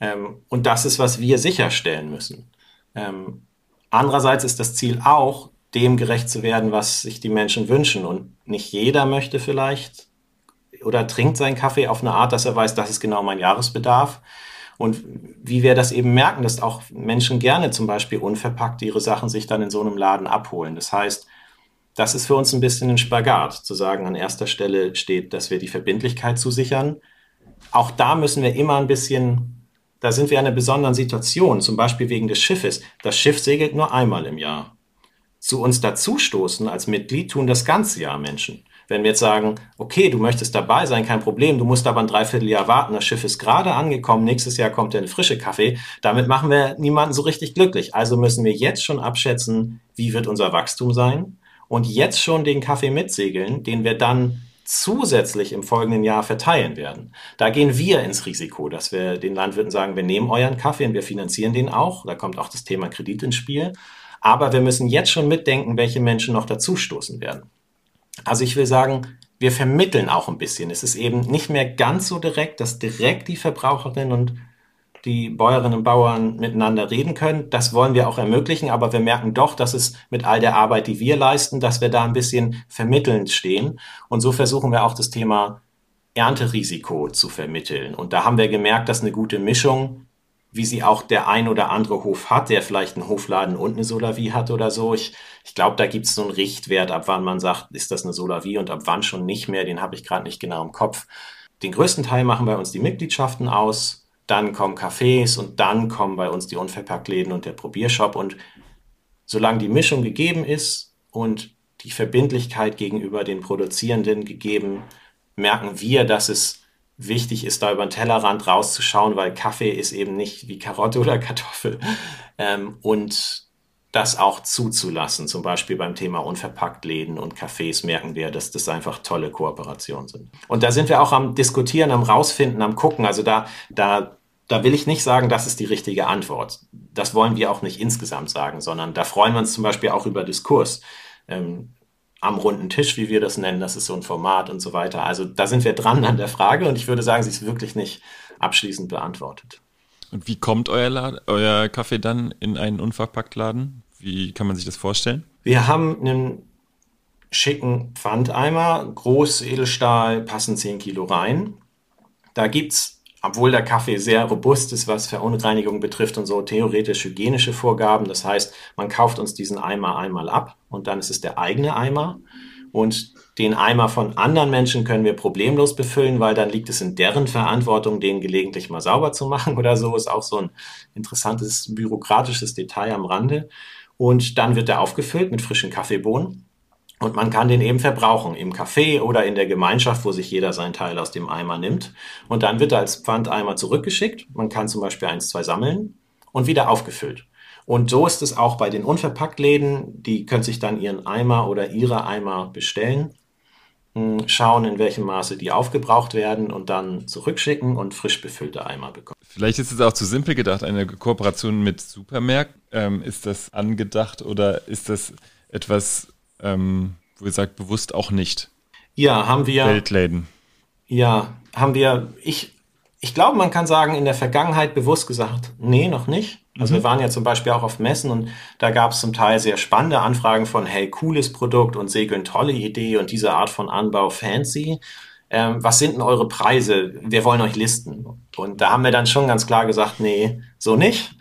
Ähm, und das ist, was wir sicherstellen müssen. Ähm, andererseits ist das Ziel auch, dem gerecht zu werden, was sich die Menschen wünschen. Und nicht jeder möchte vielleicht oder trinkt seinen Kaffee auf eine Art, dass er weiß, das ist genau mein Jahresbedarf. Und wie wir das eben merken, dass auch Menschen gerne zum Beispiel unverpackt ihre Sachen sich dann in so einem Laden abholen. Das heißt, das ist für uns ein bisschen ein Spagat, zu sagen, an erster Stelle steht, dass wir die Verbindlichkeit zusichern. Auch da müssen wir immer ein bisschen, da sind wir in einer besonderen Situation, zum Beispiel wegen des Schiffes. Das Schiff segelt nur einmal im Jahr. Zu uns dazustoßen als Mitglied tun das ganze Jahr Menschen. Wenn wir jetzt sagen, okay, du möchtest dabei sein, kein Problem, du musst aber ein Dreivierteljahr warten, das Schiff ist gerade angekommen, nächstes Jahr kommt der frische Kaffee, damit machen wir niemanden so richtig glücklich. Also müssen wir jetzt schon abschätzen, wie wird unser Wachstum sein und jetzt schon den Kaffee mitsegeln, den wir dann zusätzlich im folgenden Jahr verteilen werden. Da gehen wir ins Risiko, dass wir den Landwirten sagen, wir nehmen euren Kaffee und wir finanzieren den auch. Da kommt auch das Thema Kredit ins Spiel. Aber wir müssen jetzt schon mitdenken, welche Menschen noch dazustoßen werden. Also ich will sagen, wir vermitteln auch ein bisschen. Es ist eben nicht mehr ganz so direkt, dass direkt die Verbraucherinnen und die Bäuerinnen und Bauern miteinander reden können. Das wollen wir auch ermöglichen, aber wir merken doch, dass es mit all der Arbeit, die wir leisten, dass wir da ein bisschen vermittelnd stehen. Und so versuchen wir auch das Thema Ernterisiko zu vermitteln. Und da haben wir gemerkt, dass eine gute Mischung, wie sie auch der ein oder andere Hof hat, der vielleicht einen Hofladen und eine Solavie hat oder so. Ich, ich glaube, da gibt es so einen Richtwert, ab wann man sagt, ist das eine Solavie und ab wann schon nicht mehr. Den habe ich gerade nicht genau im Kopf. Den größten Teil machen bei uns die Mitgliedschaften aus dann kommen Cafés und dann kommen bei uns die Unverpacktläden und der Probiershop. Und solange die Mischung gegeben ist und die Verbindlichkeit gegenüber den Produzierenden gegeben, merken wir, dass es wichtig ist, da über den Tellerrand rauszuschauen, weil Kaffee ist eben nicht wie Karotte oder Kartoffel. Ähm, und das auch zuzulassen. Zum Beispiel beim Thema Unverpacktläden und Cafés merken wir, dass das einfach tolle Kooperationen sind. Und da sind wir auch am Diskutieren, am Rausfinden, am Gucken. Also da, da, da will ich nicht sagen, das ist die richtige Antwort. Das wollen wir auch nicht insgesamt sagen, sondern da freuen wir uns zum Beispiel auch über Diskurs. Ähm, am runden Tisch, wie wir das nennen, das ist so ein Format und so weiter. Also da sind wir dran an der Frage und ich würde sagen, sie ist wirklich nicht abschließend beantwortet. Und wie kommt euer, Laden, euer Kaffee dann in einen Unverpacktladen? Wie kann man sich das vorstellen? Wir haben einen schicken Pfandeimer, groß Edelstahl, passen 10 Kilo rein. Da gibt es, obwohl der Kaffee sehr robust ist, was Verunreinigung betrifft und so, theoretisch hygienische Vorgaben. Das heißt, man kauft uns diesen Eimer einmal ab und dann ist es der eigene Eimer. Und den Eimer von anderen Menschen können wir problemlos befüllen, weil dann liegt es in deren Verantwortung, den gelegentlich mal sauber zu machen oder so. Ist auch so ein interessantes bürokratisches Detail am Rande. Und dann wird er aufgefüllt mit frischen Kaffeebohnen. Und man kann den eben verbrauchen im Café oder in der Gemeinschaft, wo sich jeder seinen Teil aus dem Eimer nimmt. Und dann wird er als Pfandeimer zurückgeschickt. Man kann zum Beispiel eins, zwei sammeln und wieder aufgefüllt. Und so ist es auch bei den Unverpacktläden. Die können sich dann ihren Eimer oder ihre Eimer bestellen, schauen, in welchem Maße die aufgebraucht werden und dann zurückschicken und frisch befüllte Eimer bekommen. Vielleicht ist es auch zu simpel gedacht, eine Kooperation mit Supermärkten. Ähm, ist das angedacht oder ist das etwas, ähm, wo ihr sagt, bewusst auch nicht? Ja, haben wir. Weltläden. Ja, haben wir. Ich, ich glaube, man kann sagen, in der Vergangenheit bewusst gesagt, nee, noch nicht. Also mhm. wir waren ja zum Beispiel auch auf Messen und da gab es zum Teil sehr spannende Anfragen von, hey, cooles Produkt und Segeln, tolle Idee und diese Art von Anbau fancy. Ähm, was sind denn eure Preise? Wir wollen euch listen. Und da haben wir dann schon ganz klar gesagt, nee, so nicht.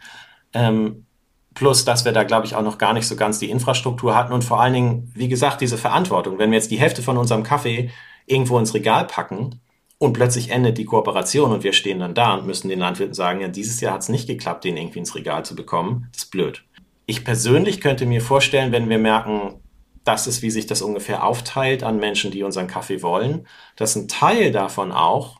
Ähm, plus, dass wir da, glaube ich, auch noch gar nicht so ganz die Infrastruktur hatten und vor allen Dingen, wie gesagt, diese Verantwortung. Wenn wir jetzt die Hälfte von unserem Kaffee irgendwo ins Regal packen, und plötzlich endet die Kooperation und wir stehen dann da und müssen den Landwirten sagen, ja, dieses Jahr hat es nicht geklappt, den irgendwie ins Regal zu bekommen. Das ist blöd. Ich persönlich könnte mir vorstellen, wenn wir merken, das ist, wie sich das ungefähr aufteilt an Menschen, die unseren Kaffee wollen, dass ein Teil davon auch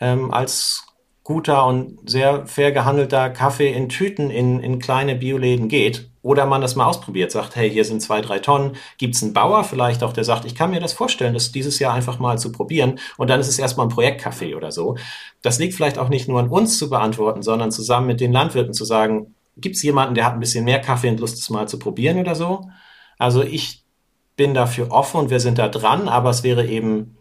ähm, als guter und sehr fair gehandelter Kaffee in Tüten in, in kleine Bioläden geht oder man das mal ausprobiert, sagt, hey, hier sind zwei, drei Tonnen, gibt es einen Bauer vielleicht auch, der sagt, ich kann mir das vorstellen, das dieses Jahr einfach mal zu probieren und dann ist es erstmal ein Projektkaffee oder so. Das liegt vielleicht auch nicht nur an uns zu beantworten, sondern zusammen mit den Landwirten zu sagen, gibt es jemanden, der hat ein bisschen mehr Kaffee und Lust, es mal zu probieren oder so? Also ich bin dafür offen und wir sind da dran, aber es wäre eben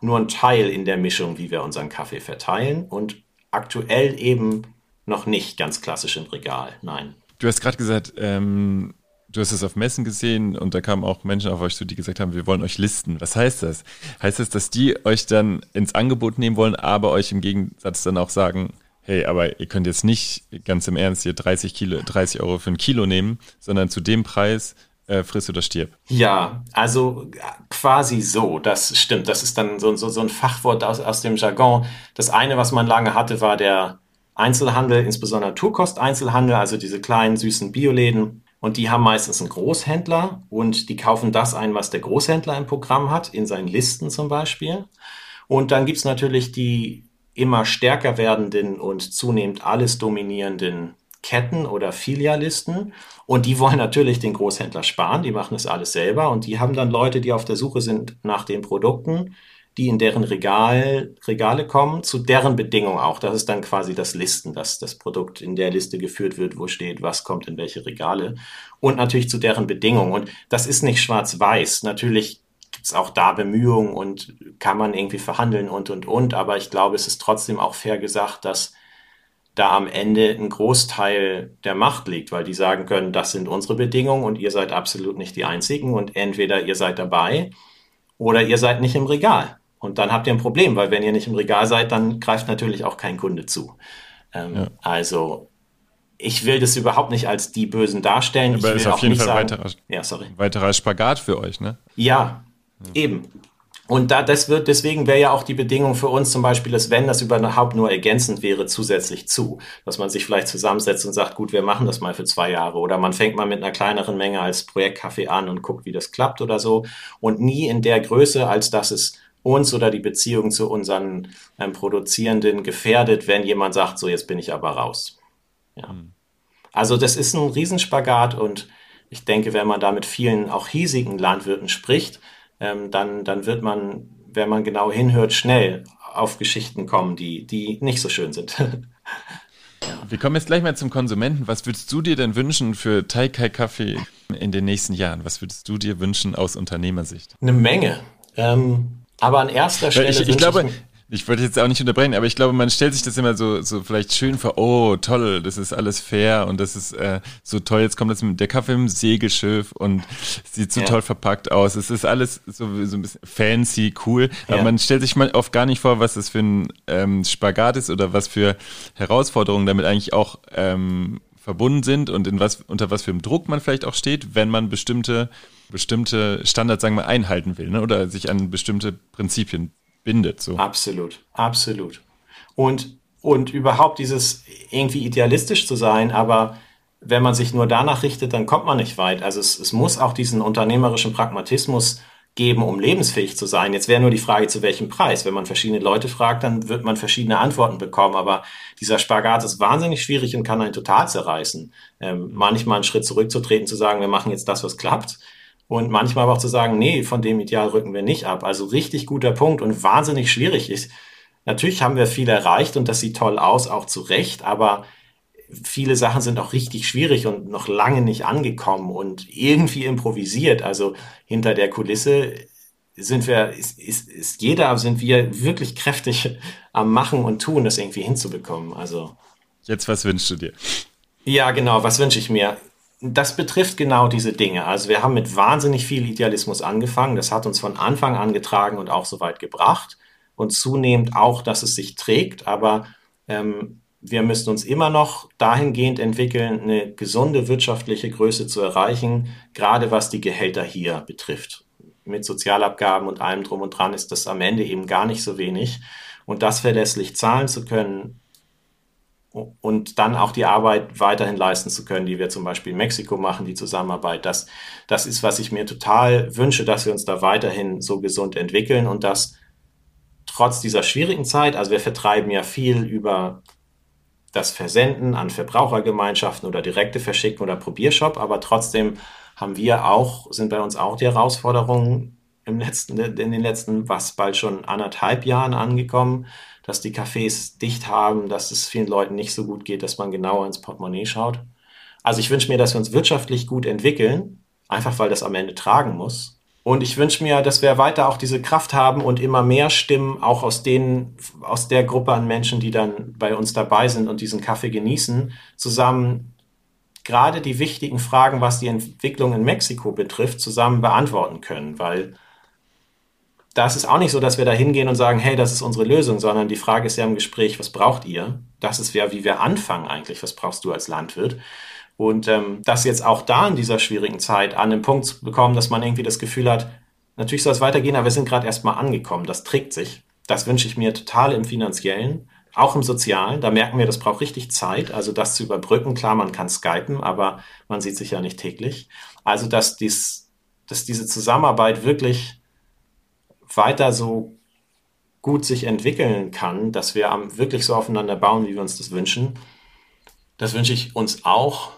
nur ein Teil in der Mischung, wie wir unseren Kaffee verteilen und aktuell eben noch nicht ganz klassisch im Regal, nein. Du hast gerade gesagt, ähm, du hast es auf Messen gesehen und da kamen auch Menschen auf euch zu, die gesagt haben, wir wollen euch listen. Was heißt das? Heißt das, dass die euch dann ins Angebot nehmen wollen, aber euch im Gegensatz dann auch sagen, hey, aber ihr könnt jetzt nicht ganz im Ernst hier 30 Kilo, 30 Euro für ein Kilo nehmen, sondern zu dem Preis äh, friss oder stirb. Ja, also quasi so, das stimmt. Das ist dann so, so, so ein Fachwort aus, aus dem Jargon. Das eine, was man lange hatte, war der Einzelhandel, insbesondere Naturkosteinzelhandel, also diese kleinen süßen Bioläden. Und die haben meistens einen Großhändler und die kaufen das ein, was der Großhändler im Programm hat, in seinen Listen zum Beispiel. Und dann gibt's natürlich die immer stärker werdenden und zunehmend alles dominierenden Ketten oder Filialisten. Und die wollen natürlich den Großhändler sparen, die machen das alles selber und die haben dann Leute, die auf der Suche sind nach den Produkten, die in deren Regal, Regale kommen, zu deren Bedingungen auch. Das ist dann quasi das Listen, dass das Produkt in der Liste geführt wird, wo steht, was kommt in welche Regale. Und natürlich zu deren Bedingungen. Und das ist nicht schwarz-weiß. Natürlich gibt es auch da Bemühungen und kann man irgendwie verhandeln und, und, und. Aber ich glaube, es ist trotzdem auch fair gesagt, dass da am Ende ein Großteil der Macht liegt, weil die sagen können, das sind unsere Bedingungen und ihr seid absolut nicht die Einzigen und entweder ihr seid dabei oder ihr seid nicht im Regal. Und dann habt ihr ein Problem, weil wenn ihr nicht im Regal seid, dann greift natürlich auch kein Kunde zu. Ähm, ja. Also ich will das überhaupt nicht als die Bösen darstellen. Aber ich ist auf jeden Fall sagen, weiterer, ja, sorry. weiterer Spagat für euch, ne? Ja, ja. eben. Und da, das wird, deswegen wäre ja auch die Bedingung für uns zum Beispiel, dass wenn das überhaupt nur ergänzend wäre, zusätzlich zu, dass man sich vielleicht zusammensetzt und sagt, gut, wir machen das mal für zwei Jahre oder man fängt mal mit einer kleineren Menge als Projektkaffee an und guckt, wie das klappt oder so und nie in der Größe, als dass es uns oder die Beziehung zu unseren ähm, Produzierenden gefährdet, wenn jemand sagt, so jetzt bin ich aber raus. Ja. Mhm. Also das ist ein Riesenspagat und ich denke, wenn man da mit vielen auch hiesigen Landwirten spricht, ähm, dann, dann wird man, wenn man genau hinhört, schnell auf Geschichten kommen, die, die nicht so schön sind. Wir kommen jetzt gleich mal zum Konsumenten. Was würdest du dir denn wünschen für Taikai Kaffee in den nächsten Jahren? Was würdest du dir wünschen aus Unternehmersicht? Eine Menge. Ähm, aber an erster Stelle. Ich, ich glaube, ich wollte jetzt auch nicht unterbrechen, aber ich glaube, man stellt sich das immer so, so vielleicht schön vor, oh, toll, das ist alles fair und das ist äh, so toll, jetzt kommt das mit der Kaffee im Segelschiff und sieht so ja. toll verpackt aus. Es ist alles so, so ein bisschen fancy, cool, ja. aber man stellt sich mal oft gar nicht vor, was das für ein ähm, Spagat ist oder was für Herausforderungen damit eigentlich auch ähm, verbunden sind und in was, unter was für einem Druck man vielleicht auch steht, wenn man bestimmte, bestimmte Standards, sagen wir, einhalten will, ne? oder sich an bestimmte Prinzipien bindet. So. Absolut, absolut. Und, und überhaupt dieses irgendwie idealistisch zu sein, aber wenn man sich nur danach richtet, dann kommt man nicht weit. Also es, es muss auch diesen unternehmerischen Pragmatismus geben, um lebensfähig zu sein. Jetzt wäre nur die Frage, zu welchem Preis. Wenn man verschiedene Leute fragt, dann wird man verschiedene Antworten bekommen. Aber dieser Spagat ist wahnsinnig schwierig und kann einen total zerreißen. Ähm, manchmal einen Schritt zurückzutreten, zu sagen, wir machen jetzt das, was klappt. Und manchmal aber auch zu sagen, nee, von dem Ideal rücken wir nicht ab. Also richtig guter Punkt und wahnsinnig schwierig ist. Natürlich haben wir viel erreicht und das sieht toll aus, auch zu Recht, aber viele Sachen sind auch richtig schwierig und noch lange nicht angekommen und irgendwie improvisiert. Also hinter der Kulisse sind wir, ist, ist, ist jeder, sind wir wirklich kräftig am Machen und Tun, das irgendwie hinzubekommen. Also. Jetzt, was wünschst du dir? Ja, genau, was wünsche ich mir? das betrifft genau diese Dinge. Also wir haben mit wahnsinnig viel Idealismus angefangen. Das hat uns von Anfang an getragen und auch so weit gebracht. Und zunehmend auch, dass es sich trägt. Aber ähm, wir müssen uns immer noch dahingehend entwickeln, eine gesunde wirtschaftliche Größe zu erreichen, gerade was die Gehälter hier betrifft. Mit Sozialabgaben und allem drum und dran ist das am Ende eben gar nicht so wenig. Und das verlässlich zahlen zu können, und dann auch die Arbeit weiterhin leisten zu können, die wir zum Beispiel in Mexiko machen, die Zusammenarbeit. Das, das ist, was ich mir total wünsche, dass wir uns da weiterhin so gesund entwickeln und dass trotz dieser schwierigen Zeit, also wir vertreiben ja viel über das Versenden an Verbrauchergemeinschaften oder direkte Verschicken oder Probiershop, aber trotzdem haben wir auch, sind bei uns auch die Herausforderungen im letzten, in den letzten, was bald schon anderthalb Jahren angekommen, dass die Cafés dicht haben, dass es vielen Leuten nicht so gut geht, dass man genauer ins Portemonnaie schaut. Also ich wünsche mir, dass wir uns wirtschaftlich gut entwickeln, einfach weil das am Ende tragen muss. Und ich wünsche mir, dass wir weiter auch diese Kraft haben und immer mehr Stimmen auch aus denen, aus der Gruppe an Menschen, die dann bei uns dabei sind und diesen Kaffee genießen, zusammen gerade die wichtigen Fragen, was die Entwicklung in Mexiko betrifft, zusammen beantworten können, weil da ist auch nicht so, dass wir da hingehen und sagen, hey, das ist unsere Lösung, sondern die Frage ist ja im Gespräch, was braucht ihr? Das ist ja, wie wir anfangen eigentlich, was brauchst du als Landwirt? Und ähm, das jetzt auch da in dieser schwierigen Zeit an den Punkt zu bekommen, dass man irgendwie das Gefühl hat, natürlich soll es weitergehen, aber wir sind gerade erstmal angekommen, das trägt sich. Das wünsche ich mir total im finanziellen, auch im sozialen. Da merken wir, das braucht richtig Zeit, also das zu überbrücken. Klar, man kann skypen, aber man sieht sich ja nicht täglich. Also, dass, dies, dass diese Zusammenarbeit wirklich weiter so gut sich entwickeln kann, dass wir wirklich so aufeinander bauen, wie wir uns das wünschen. Das wünsche ich uns auch.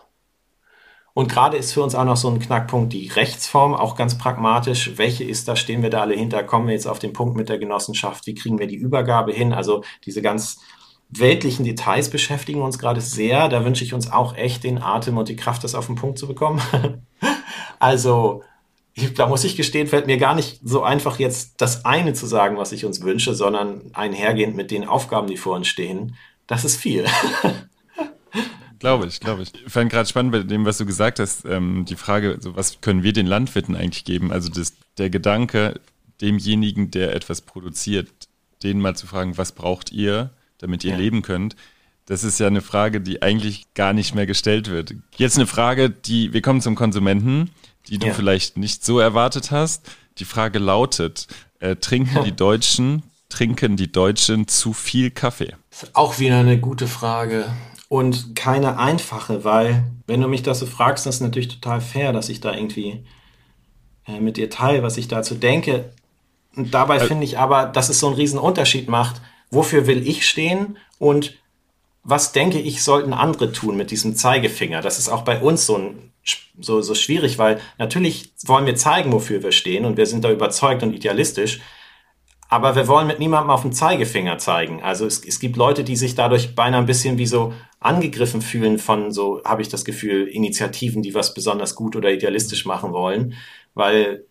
Und gerade ist für uns auch noch so ein Knackpunkt die Rechtsform, auch ganz pragmatisch. Welche ist da? Stehen wir da alle hinter? Kommen wir jetzt auf den Punkt mit der Genossenschaft? Wie kriegen wir die Übergabe hin? Also diese ganz weltlichen Details beschäftigen uns gerade sehr. Da wünsche ich uns auch echt den Atem und die Kraft, das auf den Punkt zu bekommen. also da muss ich gestehen, fällt mir gar nicht so einfach jetzt das eine zu sagen, was ich uns wünsche, sondern einhergehend mit den Aufgaben, die vor uns stehen. Das ist viel. Glaube ich, glaube ich. Ich fand gerade spannend bei dem, was du gesagt hast, ähm, die Frage, so was können wir den Landwirten eigentlich geben? Also das, der Gedanke, demjenigen, der etwas produziert, den mal zu fragen, was braucht ihr, damit ihr ja. leben könnt, das ist ja eine Frage, die eigentlich gar nicht mehr gestellt wird. Jetzt eine Frage, die, wir kommen zum Konsumenten, die du ja. vielleicht nicht so erwartet hast. Die Frage lautet, äh, trinken die Deutschen, trinken die Deutschen zu viel Kaffee? Auch wieder eine gute Frage und keine einfache, weil wenn du mich das so fragst, das ist natürlich total fair, dass ich da irgendwie äh, mit dir teile, was ich dazu denke. Und dabei äh, finde ich aber, dass es so einen riesen Unterschied macht, wofür will ich stehen und was denke ich, sollten andere tun mit diesem Zeigefinger. Das ist auch bei uns so, ein, so, so schwierig, weil natürlich wollen wir zeigen, wofür wir stehen und wir sind da überzeugt und idealistisch. Aber wir wollen mit niemandem auf den Zeigefinger zeigen. Also es, es gibt Leute, die sich dadurch beinahe ein bisschen wie so angegriffen fühlen von so, habe ich das Gefühl, Initiativen, die was besonders gut oder idealistisch machen wollen. Weil,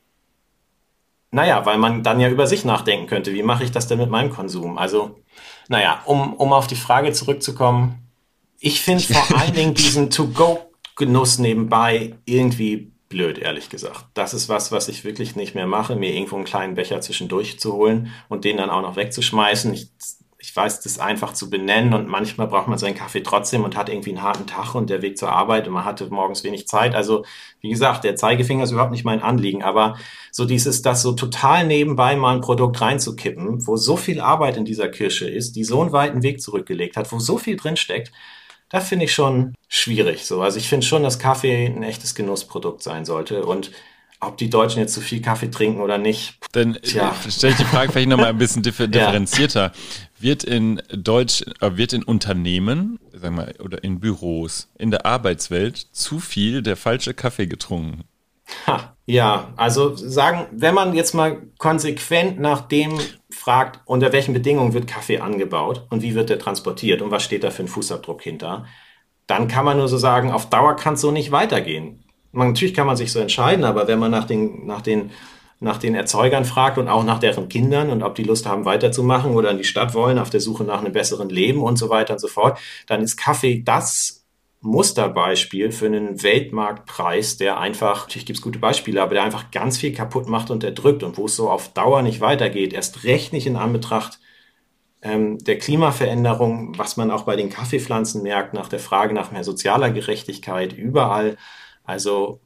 naja, weil man dann ja über sich nachdenken könnte. Wie mache ich das denn mit meinem Konsum? Also, naja, um, um auf die Frage zurückzukommen. Ich finde vor allen Dingen diesen To-Go-Genuss nebenbei irgendwie blöd, ehrlich gesagt. Das ist was, was ich wirklich nicht mehr mache, mir irgendwo einen kleinen Becher zwischendurch zu holen und den dann auch noch wegzuschmeißen. Ich, ich weiß, das einfach zu benennen und manchmal braucht man seinen Kaffee trotzdem und hat irgendwie einen harten Tag und der Weg zur Arbeit und man hatte morgens wenig Zeit. Also, wie gesagt, der Zeigefinger ist überhaupt nicht mein Anliegen, aber so dieses, das so total nebenbei mal ein Produkt reinzukippen, wo so viel Arbeit in dieser Kirsche ist, die so einen weiten Weg zurückgelegt hat, wo so viel drinsteckt, da finde ich schon schwierig. So, also ich finde schon, dass Kaffee ein echtes Genussprodukt sein sollte und ob die Deutschen jetzt zu viel Kaffee trinken oder nicht. Dann äh, stelle ich die Frage vielleicht nochmal ein bisschen differenzierter. Ja. Wird in Deutsch, äh, wird in Unternehmen, sagen wir, oder in Büros, in der Arbeitswelt zu viel der falsche Kaffee getrunken? Ha, ja, also sagen, wenn man jetzt mal konsequent nach dem fragt, unter welchen Bedingungen wird Kaffee angebaut und wie wird der transportiert und was steht da für ein Fußabdruck hinter, dann kann man nur so sagen, auf Dauer kann es so nicht weitergehen. Man, natürlich kann man sich so entscheiden, aber wenn man nach den, nach den nach den Erzeugern fragt und auch nach deren Kindern und ob die Lust haben weiterzumachen oder in die Stadt wollen auf der Suche nach einem besseren Leben und so weiter und so fort, dann ist Kaffee das Musterbeispiel für einen Weltmarktpreis, der einfach, natürlich gibt es gute Beispiele, aber der einfach ganz viel kaputt macht und erdrückt und wo es so auf Dauer nicht weitergeht, erst recht nicht in Anbetracht ähm, der Klimaveränderung, was man auch bei den Kaffeepflanzen merkt, nach der Frage nach mehr sozialer Gerechtigkeit überall. Also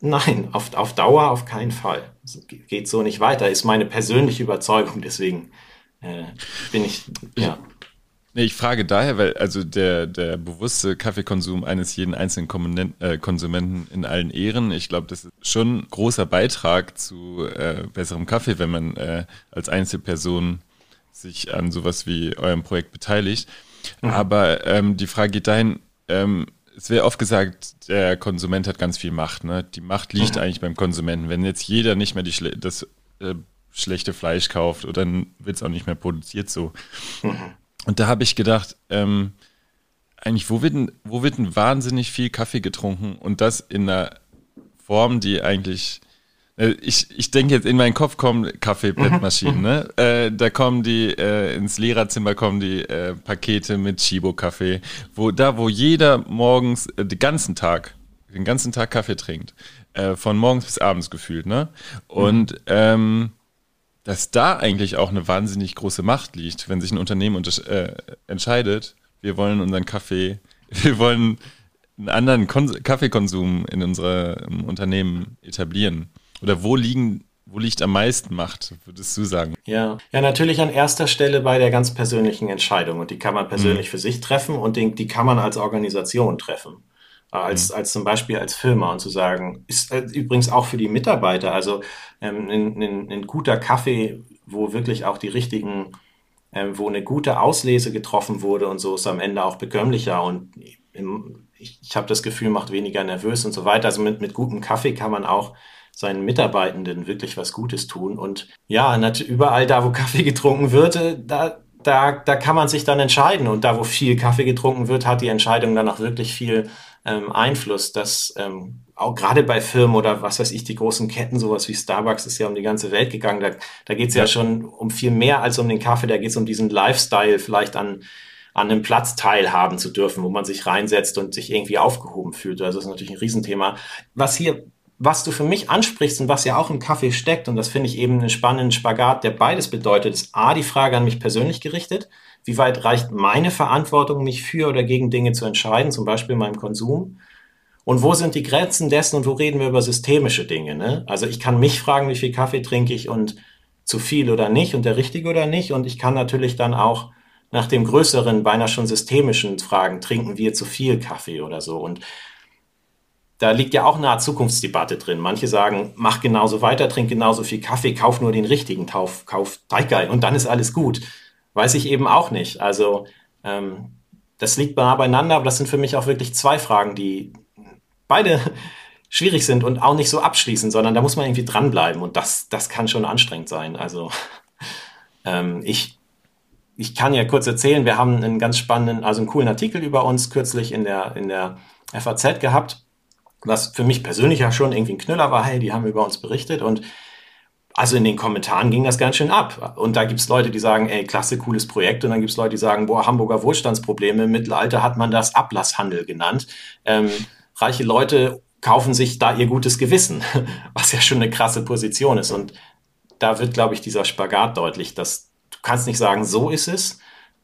nein, auf, auf Dauer auf keinen Fall. Geht so nicht weiter, ist meine persönliche Überzeugung, deswegen äh, bin ich, ja. Nee, ich frage daher, weil also der, der bewusste Kaffeekonsum eines jeden einzelnen äh, Konsumenten in allen Ehren, ich glaube, das ist schon ein großer Beitrag zu äh, besserem Kaffee, wenn man äh, als Einzelperson sich an sowas wie eurem Projekt beteiligt. Mhm. Aber ähm, die Frage geht dahin, ähm, es wird oft gesagt, der Konsument hat ganz viel Macht. Ne? Die Macht liegt mhm. eigentlich beim Konsumenten. Wenn jetzt jeder nicht mehr die, das äh, schlechte Fleisch kauft, oder dann wird es auch nicht mehr produziert so. Mhm. Und da habe ich gedacht, ähm, eigentlich, wo wird, denn, wo wird denn wahnsinnig viel Kaffee getrunken und das in einer Form, die eigentlich. Äh, ich, ich denke jetzt in meinen Kopf kommen Kaffeebettmaschinen, ne? Äh, da kommen die, äh, ins Lehrerzimmer kommen die äh, Pakete mit Chibo-Kaffee, wo da, wo jeder morgens, äh, den ganzen Tag, den ganzen Tag Kaffee trinkt. Äh, von morgens bis abends gefühlt, ne? Und mhm. ähm, dass da eigentlich auch eine wahnsinnig große Macht liegt, wenn sich ein Unternehmen entscheidet, wir wollen unseren Kaffee, wir wollen einen anderen Kon Kaffeekonsum in unserem Unternehmen etablieren. Oder wo liegen wo liegt am meisten Macht, würdest du sagen? Ja, ja, natürlich an erster Stelle bei der ganz persönlichen Entscheidung. Und die kann man persönlich mhm. für sich treffen und die, die kann man als Organisation treffen als, mhm. als zum Beispiel als Firma und zu sagen, ist äh, übrigens auch für die Mitarbeiter, also ähm, ein, ein, ein guter Kaffee, wo wirklich auch die richtigen, ähm, wo eine gute Auslese getroffen wurde und so ist am Ende auch bekömmlicher und im, ich, ich habe das Gefühl, macht weniger nervös und so weiter. Also mit, mit gutem Kaffee kann man auch seinen Mitarbeitenden wirklich was Gutes tun. Und ja, überall da, wo Kaffee getrunken wird, äh, da, da, da kann man sich dann entscheiden. Und da, wo viel Kaffee getrunken wird, hat die Entscheidung dann auch wirklich viel ähm, Einfluss, dass ähm, auch gerade bei Firmen oder was weiß ich, die großen Ketten, sowas wie Starbucks ist ja um die ganze Welt gegangen. Da, da geht es ja. ja schon um viel mehr als um den Kaffee, da geht es um diesen Lifestyle, vielleicht an, an einem Platz teilhaben zu dürfen, wo man sich reinsetzt und sich irgendwie aufgehoben fühlt. Also das ist natürlich ein Riesenthema. Was hier, was du für mich ansprichst und was ja auch im Kaffee steckt, und das finde ich eben einen spannenden Spagat, der beides bedeutet, ist A, die Frage an mich persönlich gerichtet. Wie weit reicht meine Verantwortung, mich für oder gegen Dinge zu entscheiden, zum Beispiel in meinem Konsum? Und wo sind die Grenzen dessen und wo reden wir über systemische Dinge? Ne? Also ich kann mich fragen, wie viel Kaffee trinke ich und zu viel oder nicht und der richtige oder nicht. Und ich kann natürlich dann auch nach dem größeren, beinahe schon systemischen Fragen, trinken wir zu viel Kaffee oder so. Und da liegt ja auch eine Art Zukunftsdebatte drin. Manche sagen, mach genauso weiter, trink genauso viel Kaffee, kauf nur den richtigen, kauf, kauf Taikai und dann ist alles gut. Weiß ich eben auch nicht. Also ähm, das liegt nah beieinander, aber das sind für mich auch wirklich zwei Fragen, die beide schwierig sind und auch nicht so abschließen, sondern da muss man irgendwie dranbleiben und das, das kann schon anstrengend sein. Also ähm, ich ich kann ja kurz erzählen, wir haben einen ganz spannenden, also einen coolen Artikel über uns kürzlich in der, in der FAZ gehabt, was für mich persönlich ja schon irgendwie ein Knüller war, hey, die haben über uns berichtet und also in den Kommentaren ging das ganz schön ab. Und da gibt es Leute, die sagen, ey, klasse, cooles Projekt. Und dann gibt es Leute, die sagen, boah, Hamburger Wohlstandsprobleme. Im Mittelalter hat man das Ablasshandel genannt. Ähm, reiche Leute kaufen sich da ihr gutes Gewissen, was ja schon eine krasse Position ist. Und da wird, glaube ich, dieser Spagat deutlich, dass Du kannst nicht sagen, so ist es.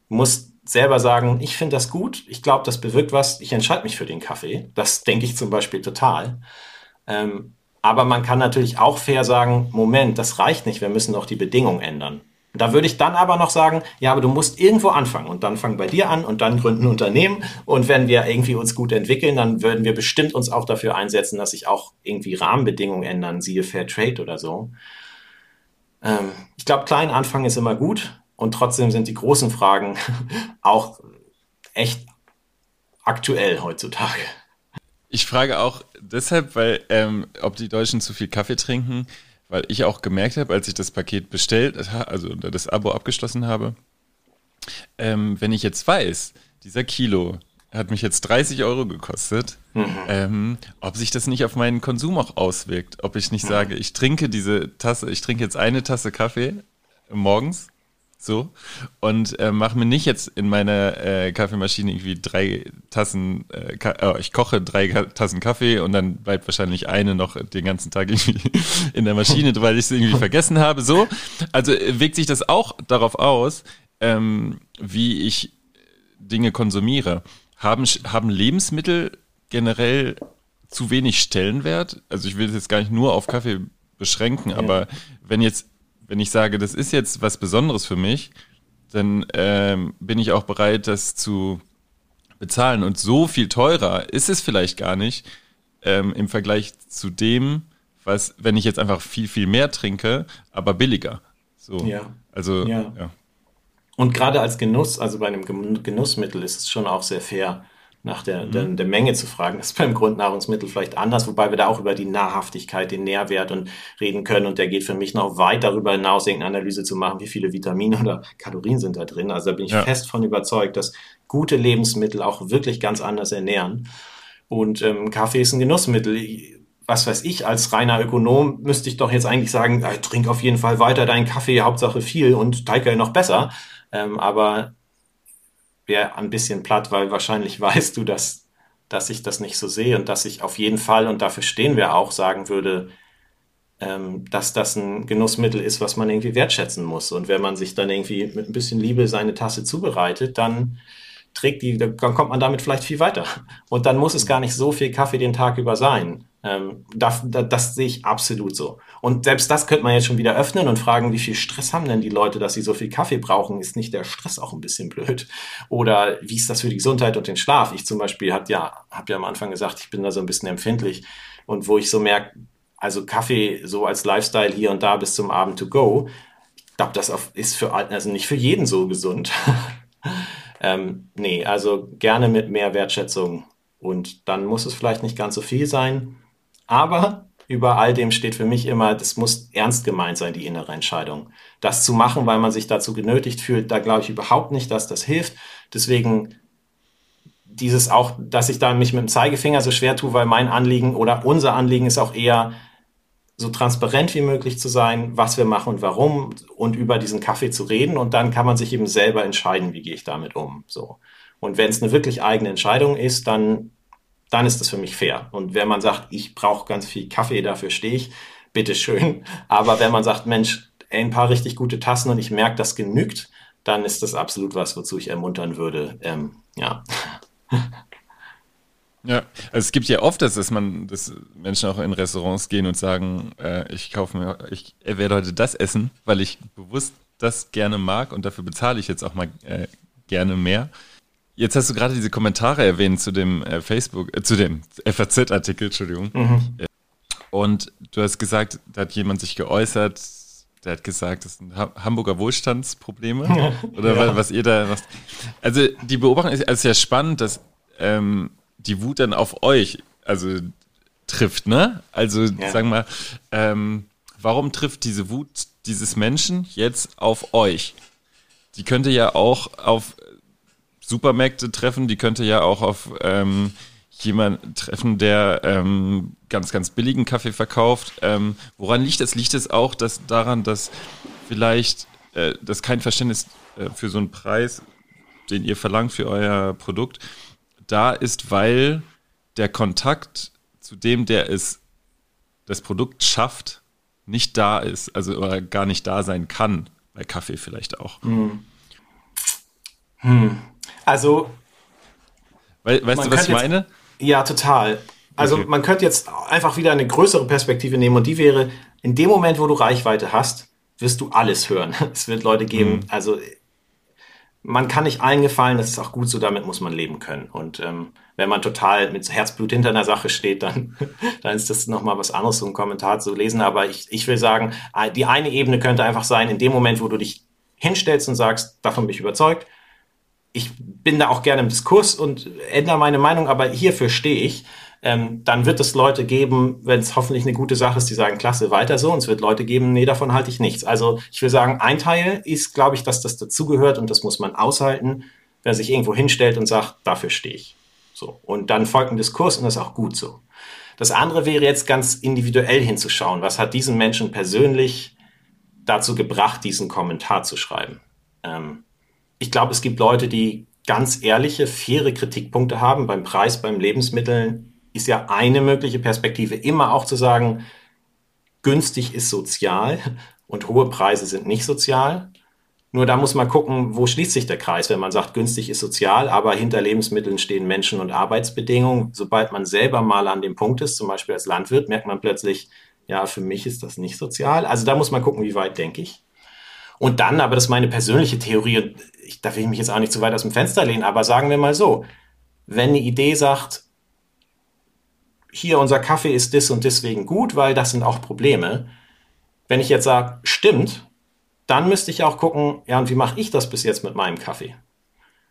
Musst selber sagen, ich finde das gut, ich glaube, das bewirkt was, ich entscheide mich für den Kaffee. Das denke ich zum Beispiel total. Ähm, aber man kann natürlich auch fair sagen, Moment, das reicht nicht, wir müssen auch die Bedingungen ändern. Da würde ich dann aber noch sagen, ja, aber du musst irgendwo anfangen und dann fang bei dir an und dann gründen Unternehmen und wenn wir irgendwie uns gut entwickeln, dann würden wir bestimmt uns auch dafür einsetzen, dass sich auch irgendwie Rahmenbedingungen ändern, siehe Fair Trade oder so. Ähm, ich glaube, klein anfangen ist immer gut und trotzdem sind die großen Fragen auch echt aktuell heutzutage. Ich frage auch deshalb, weil ähm, ob die Deutschen zu viel Kaffee trinken, weil ich auch gemerkt habe, als ich das Paket bestellt, also das Abo abgeschlossen habe, ähm, wenn ich jetzt weiß, dieser Kilo hat mich jetzt 30 Euro gekostet. Mhm. Ähm, ob sich das nicht auf meinen Konsum auch auswirkt. Ob ich nicht mhm. sage, ich trinke diese Tasse, ich trinke jetzt eine Tasse Kaffee morgens so und äh, mache mir nicht jetzt in meiner äh, Kaffeemaschine irgendwie drei Tassen, äh, äh, ich koche drei Tassen Kaffee und dann bleibt wahrscheinlich eine noch den ganzen Tag irgendwie in der Maschine, weil ich es irgendwie vergessen habe. So, also äh, wirkt sich das auch darauf aus, ähm, wie ich Dinge konsumiere. Haben, haben Lebensmittel generell zu wenig Stellenwert? Also ich will es jetzt gar nicht nur auf Kaffee beschränken, ja. aber wenn jetzt, wenn ich sage, das ist jetzt was Besonderes für mich, dann ähm, bin ich auch bereit, das zu bezahlen. Und so viel teurer ist es vielleicht gar nicht ähm, im Vergleich zu dem, was, wenn ich jetzt einfach viel, viel mehr trinke, aber billiger. So. Ja. Also, ja. ja. Und gerade als Genuss, also bei einem Genussmittel ist es schon auch sehr fair, nach der, mhm. der, der, Menge zu fragen. Das ist beim Grundnahrungsmittel vielleicht anders, wobei wir da auch über die Nahrhaftigkeit, den Nährwert und reden können. Und der geht für mich noch weit darüber hinaus, irgendeine Analyse zu machen, wie viele Vitamine oder Kalorien sind da drin. Also da bin ich ja. fest von überzeugt, dass gute Lebensmittel auch wirklich ganz anders ernähren. Und ähm, Kaffee ist ein Genussmittel. Was weiß ich, als reiner Ökonom müsste ich doch jetzt eigentlich sagen, trink auf jeden Fall weiter deinen Kaffee, Hauptsache viel und Teigel noch besser. Ähm, aber wäre ein bisschen platt, weil wahrscheinlich weißt du, dass, dass ich das nicht so sehe und dass ich auf jeden Fall, und dafür stehen wir auch, sagen würde, ähm, dass das ein Genussmittel ist, was man irgendwie wertschätzen muss. Und wenn man sich dann irgendwie mit ein bisschen Liebe seine Tasse zubereitet, dann trägt die, dann kommt man damit vielleicht viel weiter. Und dann muss es gar nicht so viel Kaffee den Tag über sein. Ähm, das, das, das sehe ich absolut so. Und selbst das könnte man jetzt schon wieder öffnen und fragen, wie viel Stress haben denn die Leute, dass sie so viel Kaffee brauchen? Ist nicht der Stress auch ein bisschen blöd? Oder wie ist das für die Gesundheit und den Schlaf? Ich zum Beispiel habe ja, hab ja am Anfang gesagt, ich bin da so ein bisschen empfindlich. Und wo ich so merke, also Kaffee so als Lifestyle hier und da bis zum Abend to go, ich glaube, das ist für also nicht für jeden so gesund. ähm, nee, also gerne mit mehr Wertschätzung. Und dann muss es vielleicht nicht ganz so viel sein. Aber über all dem steht für mich immer, das muss ernst gemeint sein, die innere Entscheidung. Das zu machen, weil man sich dazu genötigt fühlt, da glaube ich überhaupt nicht, dass das hilft. Deswegen dieses auch, dass ich da mich mit dem Zeigefinger so schwer tue, weil mein Anliegen oder unser Anliegen ist auch eher so transparent wie möglich zu sein, was wir machen und warum und über diesen Kaffee zu reden und dann kann man sich eben selber entscheiden, wie gehe ich damit um. So. Und wenn es eine wirklich eigene Entscheidung ist, dann, dann ist das für mich fair. Und wenn man sagt, ich brauche ganz viel Kaffee, dafür stehe ich, bitteschön. Aber wenn man sagt, Mensch, ein paar richtig gute Tassen und ich merke, das genügt, dann ist das absolut was, wozu ich ermuntern würde. Ähm, ja. Ja, also es gibt ja oft, dass, man, dass Menschen auch in Restaurants gehen und sagen, äh, ich kaufe mir, ich werde heute das essen, weil ich bewusst das gerne mag und dafür bezahle ich jetzt auch mal äh, gerne mehr. Jetzt hast du gerade diese Kommentare erwähnt zu dem äh, Facebook, äh, zu dem FAZ-Artikel, Entschuldigung. Mhm. Und du hast gesagt, da hat jemand sich geäußert, der hat gesagt, das sind Hamburger Wohlstandsprobleme. Oder ja. was ihr da macht. Also die Beobachtung ist, also ja spannend, dass ähm, die Wut dann auf euch also trifft, ne? Also ja. sagen wir mal, ähm, warum trifft diese Wut dieses Menschen jetzt auf euch? Die könnte ja auch auf Supermärkte treffen, die könnte ja auch auf ähm, jemanden treffen, der ähm, ganz, ganz billigen Kaffee verkauft. Ähm, woran liegt es? Liegt es auch dass daran, dass vielleicht äh, das kein Verständnis äh, für so einen Preis, den ihr verlangt für euer Produkt, da ist, weil der Kontakt zu dem, der es das Produkt schafft, nicht da ist, also oder gar nicht da sein kann, bei Kaffee vielleicht auch. Hm. Hm. Also, We weißt du, was ich meine? ja, total. Also okay. man könnte jetzt einfach wieder eine größere Perspektive nehmen und die wäre, in dem Moment, wo du Reichweite hast, wirst du alles hören. Es wird Leute geben, mhm. also man kann nicht allen gefallen, das ist auch gut so, damit muss man leben können. Und ähm, wenn man total mit Herzblut hinter einer Sache steht, dann, dann ist das nochmal was anderes, so einen Kommentar zu lesen. Aber ich, ich will sagen, die eine Ebene könnte einfach sein, in dem Moment, wo du dich hinstellst und sagst, davon bin ich überzeugt, bin da auch gerne im Diskurs und ändere meine Meinung, aber hierfür stehe ich ähm, dann wird es Leute geben, wenn es hoffentlich eine gute Sache ist, die sagen, klasse, weiter so. Und es wird Leute geben, nee, davon halte ich nichts. Also ich will sagen, ein Teil ist, glaube ich, dass das dazugehört und das muss man aushalten, wer sich irgendwo hinstellt und sagt, dafür stehe ich. So. Und dann folgt ein Diskurs und das ist auch gut so. Das andere wäre jetzt ganz individuell hinzuschauen. Was hat diesen Menschen persönlich dazu gebracht, diesen Kommentar zu schreiben? Ähm, ich glaube, es gibt Leute, die ganz ehrliche, faire Kritikpunkte haben beim Preis, beim Lebensmitteln, ist ja eine mögliche Perspektive, immer auch zu sagen, günstig ist sozial und hohe Preise sind nicht sozial. Nur da muss man gucken, wo schließt sich der Kreis, wenn man sagt, günstig ist sozial, aber hinter Lebensmitteln stehen Menschen und Arbeitsbedingungen. Sobald man selber mal an dem Punkt ist, zum Beispiel als Landwirt, merkt man plötzlich, ja, für mich ist das nicht sozial. Also da muss man gucken, wie weit denke ich. Und dann, aber das ist meine persönliche Theorie, ich, da will ich mich jetzt auch nicht zu weit aus dem Fenster lehnen, aber sagen wir mal so, wenn eine Idee sagt, hier unser Kaffee ist das und deswegen gut, weil das sind auch Probleme. Wenn ich jetzt sage, stimmt, dann müsste ich auch gucken, ja, und wie mache ich das bis jetzt mit meinem Kaffee?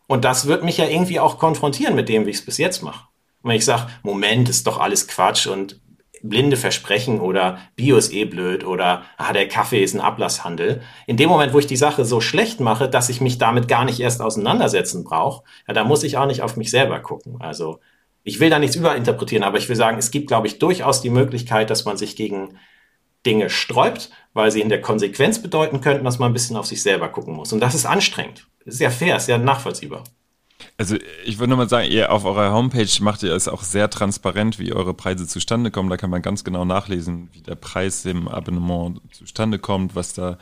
Und das wird mich ja irgendwie auch konfrontieren mit dem, wie ich es bis jetzt mache. Und wenn ich sage, Moment, ist doch alles Quatsch und blinde Versprechen oder Bio ist eh blöd oder ah, der Kaffee ist ein Ablasshandel. In dem Moment, wo ich die Sache so schlecht mache, dass ich mich damit gar nicht erst auseinandersetzen brauche, ja, da muss ich auch nicht auf mich selber gucken. Also ich will da nichts überinterpretieren, aber ich will sagen, es gibt, glaube ich, durchaus die Möglichkeit, dass man sich gegen Dinge sträubt, weil sie in der Konsequenz bedeuten könnten, dass man ein bisschen auf sich selber gucken muss. Und das ist anstrengend. Das ist ja fair, ist ja nachvollziehbar. Also ich würde nur mal sagen, ihr auf eurer Homepage macht ihr es auch sehr transparent, wie eure Preise zustande kommen. Da kann man ganz genau nachlesen, wie der Preis im Abonnement zustande kommt, was da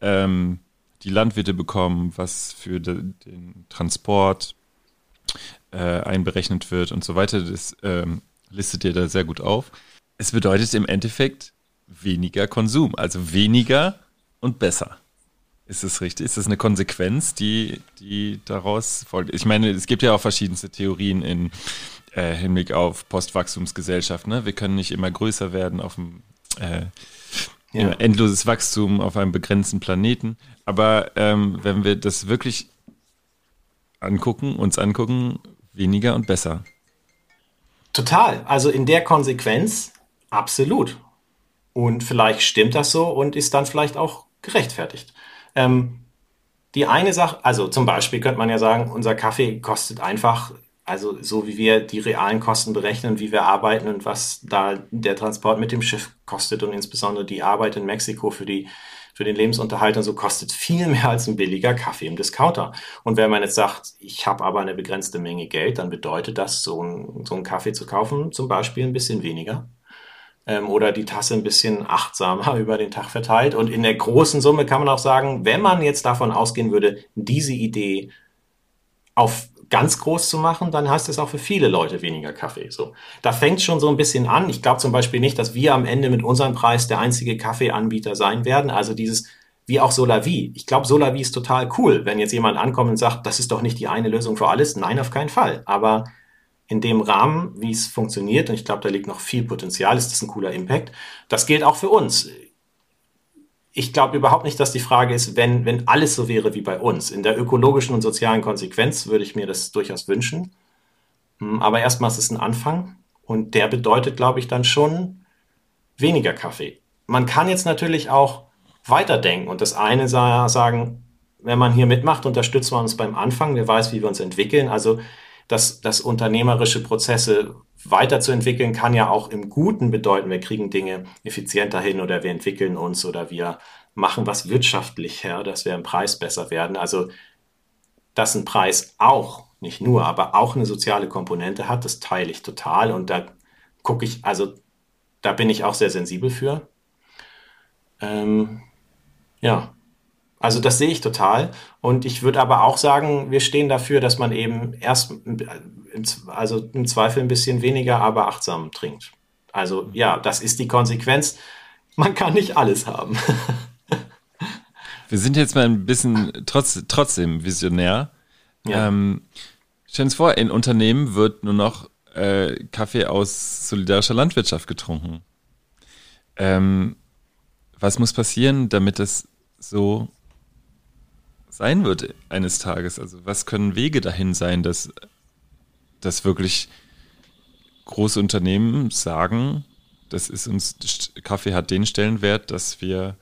ähm, die Landwirte bekommen, was für de, den Transport, äh, einberechnet wird und so weiter. Das ähm, listet ihr da sehr gut auf. Es bedeutet im Endeffekt weniger Konsum, also weniger und besser. Ist das richtig? Ist das eine Konsequenz, die, die daraus folgt? Ich meine, es gibt ja auch verschiedenste Theorien in äh, Hinblick auf Postwachstumsgesellschaft. Ne? Wir können nicht immer größer werden auf dem äh, ja. endloses Wachstum auf einem begrenzten Planeten. Aber ähm, wenn wir das wirklich angucken, uns angucken, weniger und besser. Total. Also in der Konsequenz absolut. Und vielleicht stimmt das so und ist dann vielleicht auch gerechtfertigt. Ähm, die eine Sache, also zum Beispiel könnte man ja sagen, unser Kaffee kostet einfach also so wie wir die realen Kosten berechnen, wie wir arbeiten und was da der Transport mit dem Schiff kostet und insbesondere die Arbeit in Mexiko für die für den Lebensunterhalt und so kostet viel mehr als ein billiger Kaffee im Discounter. Und wenn man jetzt sagt, ich habe aber eine begrenzte Menge Geld, dann bedeutet das, so, ein, so einen Kaffee zu kaufen, zum Beispiel ein bisschen weniger. Ähm, oder die Tasse ein bisschen achtsamer über den Tag verteilt. Und in der großen Summe kann man auch sagen, wenn man jetzt davon ausgehen würde, diese Idee auf ganz groß zu machen, dann heißt es auch für viele Leute weniger Kaffee. So, da fängt schon so ein bisschen an. Ich glaube zum Beispiel nicht, dass wir am Ende mit unserem Preis der einzige Kaffeeanbieter sein werden. Also dieses wie auch Solavi. Ich glaube, Solavi ist total cool, wenn jetzt jemand ankommt und sagt, das ist doch nicht die eine Lösung für alles. Nein, auf keinen Fall. Aber in dem Rahmen, wie es funktioniert, und ich glaube, da liegt noch viel Potenzial, ist das ein cooler Impact. Das gilt auch für uns ich glaube überhaupt nicht, dass die Frage ist, wenn, wenn alles so wäre wie bei uns. In der ökologischen und sozialen Konsequenz würde ich mir das durchaus wünschen. Hm, aber erstmal ist es ein Anfang und der bedeutet, glaube ich, dann schon weniger Kaffee. Man kann jetzt natürlich auch weiterdenken und das eine sagen, wenn man hier mitmacht, unterstützen wir uns beim Anfang, wer weiß, wie wir uns entwickeln. Also, dass, dass unternehmerische Prozesse weiterzuentwickeln kann ja auch im Guten bedeuten, wir kriegen Dinge effizienter hin oder wir entwickeln uns oder wir machen was wirtschaftlich her, dass wir im Preis besser werden. Also, dass ein Preis auch, nicht nur, aber auch eine soziale Komponente hat, das teile ich total und da gucke ich, also da bin ich auch sehr sensibel für. Ähm, ja, also das sehe ich total. Und ich würde aber auch sagen, wir stehen dafür, dass man eben erst, also im Zweifel ein bisschen weniger, aber achtsam trinkt. Also ja, das ist die Konsequenz. Man kann nicht alles haben. wir sind jetzt mal ein bisschen trotz, trotzdem visionär. Ja. Ähm, stellen uns vor, in Unternehmen wird nur noch äh, Kaffee aus solidarischer Landwirtschaft getrunken. Ähm, was muss passieren, damit es so sein wird eines Tages? Also was können Wege dahin sein, dass, dass wirklich große Unternehmen sagen, das ist uns, Kaffee hat den Stellenwert, dass wir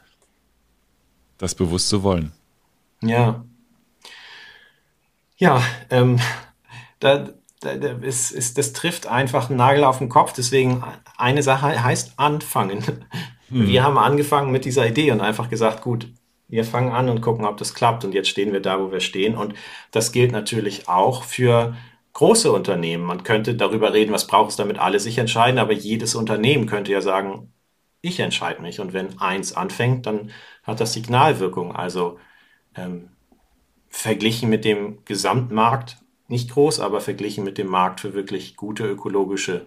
das bewusst so wollen. Ja. Ja, ähm, da, da, da ist, ist, das trifft einfach einen Nagel auf den Kopf. Deswegen eine Sache heißt anfangen. Hm. Wir haben angefangen mit dieser Idee und einfach gesagt, gut, wir fangen an und gucken, ob das klappt. Und jetzt stehen wir da, wo wir stehen. Und das gilt natürlich auch für große Unternehmen. Man könnte darüber reden, was braucht es, damit alle sich entscheiden. Aber jedes Unternehmen könnte ja sagen, ich entscheide mich. Und wenn eins anfängt, dann hat das Signalwirkung. Also ähm, verglichen mit dem Gesamtmarkt, nicht groß, aber verglichen mit dem Markt für wirklich gute ökologische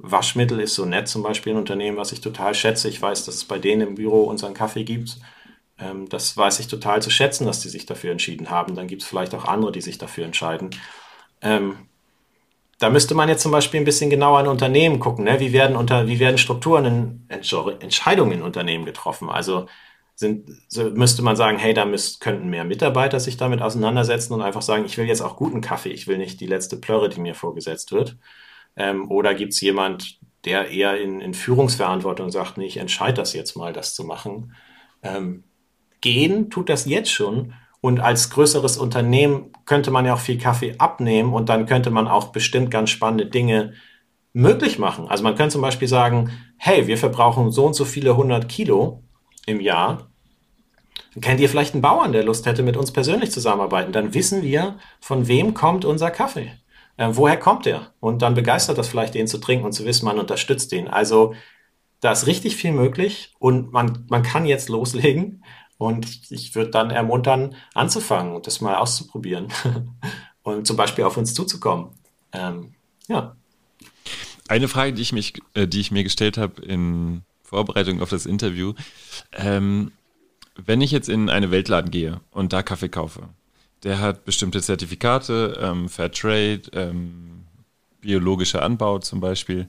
Waschmittel ist so nett zum Beispiel ein Unternehmen, was ich total schätze. Ich weiß, dass es bei denen im Büro unseren Kaffee gibt. Ähm, das weiß ich total zu schätzen, dass die sich dafür entschieden haben. Dann gibt es vielleicht auch andere, die sich dafür entscheiden. Ähm, da müsste man jetzt zum Beispiel ein bisschen genauer in Unternehmen gucken. Ne? Wie, werden unter, wie werden Strukturen in Entscheidungen in Unternehmen getroffen? Also sind, so müsste man sagen, hey, da müsst, könnten mehr Mitarbeiter sich damit auseinandersetzen und einfach sagen, ich will jetzt auch guten Kaffee, ich will nicht die letzte Plörre, die mir vorgesetzt wird. Ähm, oder gibt es jemand, der eher in, in Führungsverantwortung sagt, nee, ich entscheide das jetzt mal, das zu machen. Ähm, gehen tut das jetzt schon. Und als größeres Unternehmen könnte man ja auch viel Kaffee abnehmen und dann könnte man auch bestimmt ganz spannende Dinge möglich machen. Also man könnte zum Beispiel sagen, hey, wir verbrauchen so und so viele hundert Kilo im Jahr. Kennt ihr vielleicht einen Bauern, der Lust hätte, mit uns persönlich zusammenarbeiten? Dann wissen wir, von wem kommt unser Kaffee. Äh, woher kommt er? Und dann begeistert das vielleicht, den zu trinken und zu wissen, man unterstützt den. Also da ist richtig viel möglich und man, man kann jetzt loslegen. Und ich würde dann ermuntern, anzufangen und das mal auszuprobieren und zum Beispiel auf uns zuzukommen. Ähm, ja. Eine Frage, die ich, mich, äh, die ich mir gestellt habe in Vorbereitung auf das Interview. Ähm, wenn ich jetzt in eine Weltladen gehe und da Kaffee kaufe, der hat bestimmte Zertifikate, ähm, Fair Trade, ähm, biologischer Anbau zum Beispiel.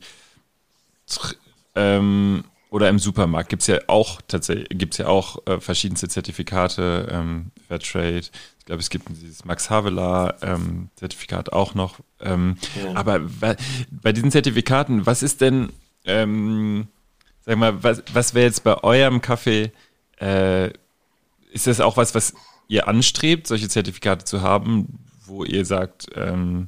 Ähm, oder im Supermarkt gibt es ja auch tatsächlich gibt's ja auch äh, verschiedenste Zertifikate, ähm, Fairtrade. Ich glaube, es gibt dieses Max Havelaar ähm, Zertifikat auch noch. Ähm, ja. Aber bei diesen Zertifikaten, was ist denn, ähm, sag mal, was, was wäre jetzt bei eurem Kaffee? Äh, ist das auch was, was ihr anstrebt, solche Zertifikate zu haben, wo ihr sagt, ähm,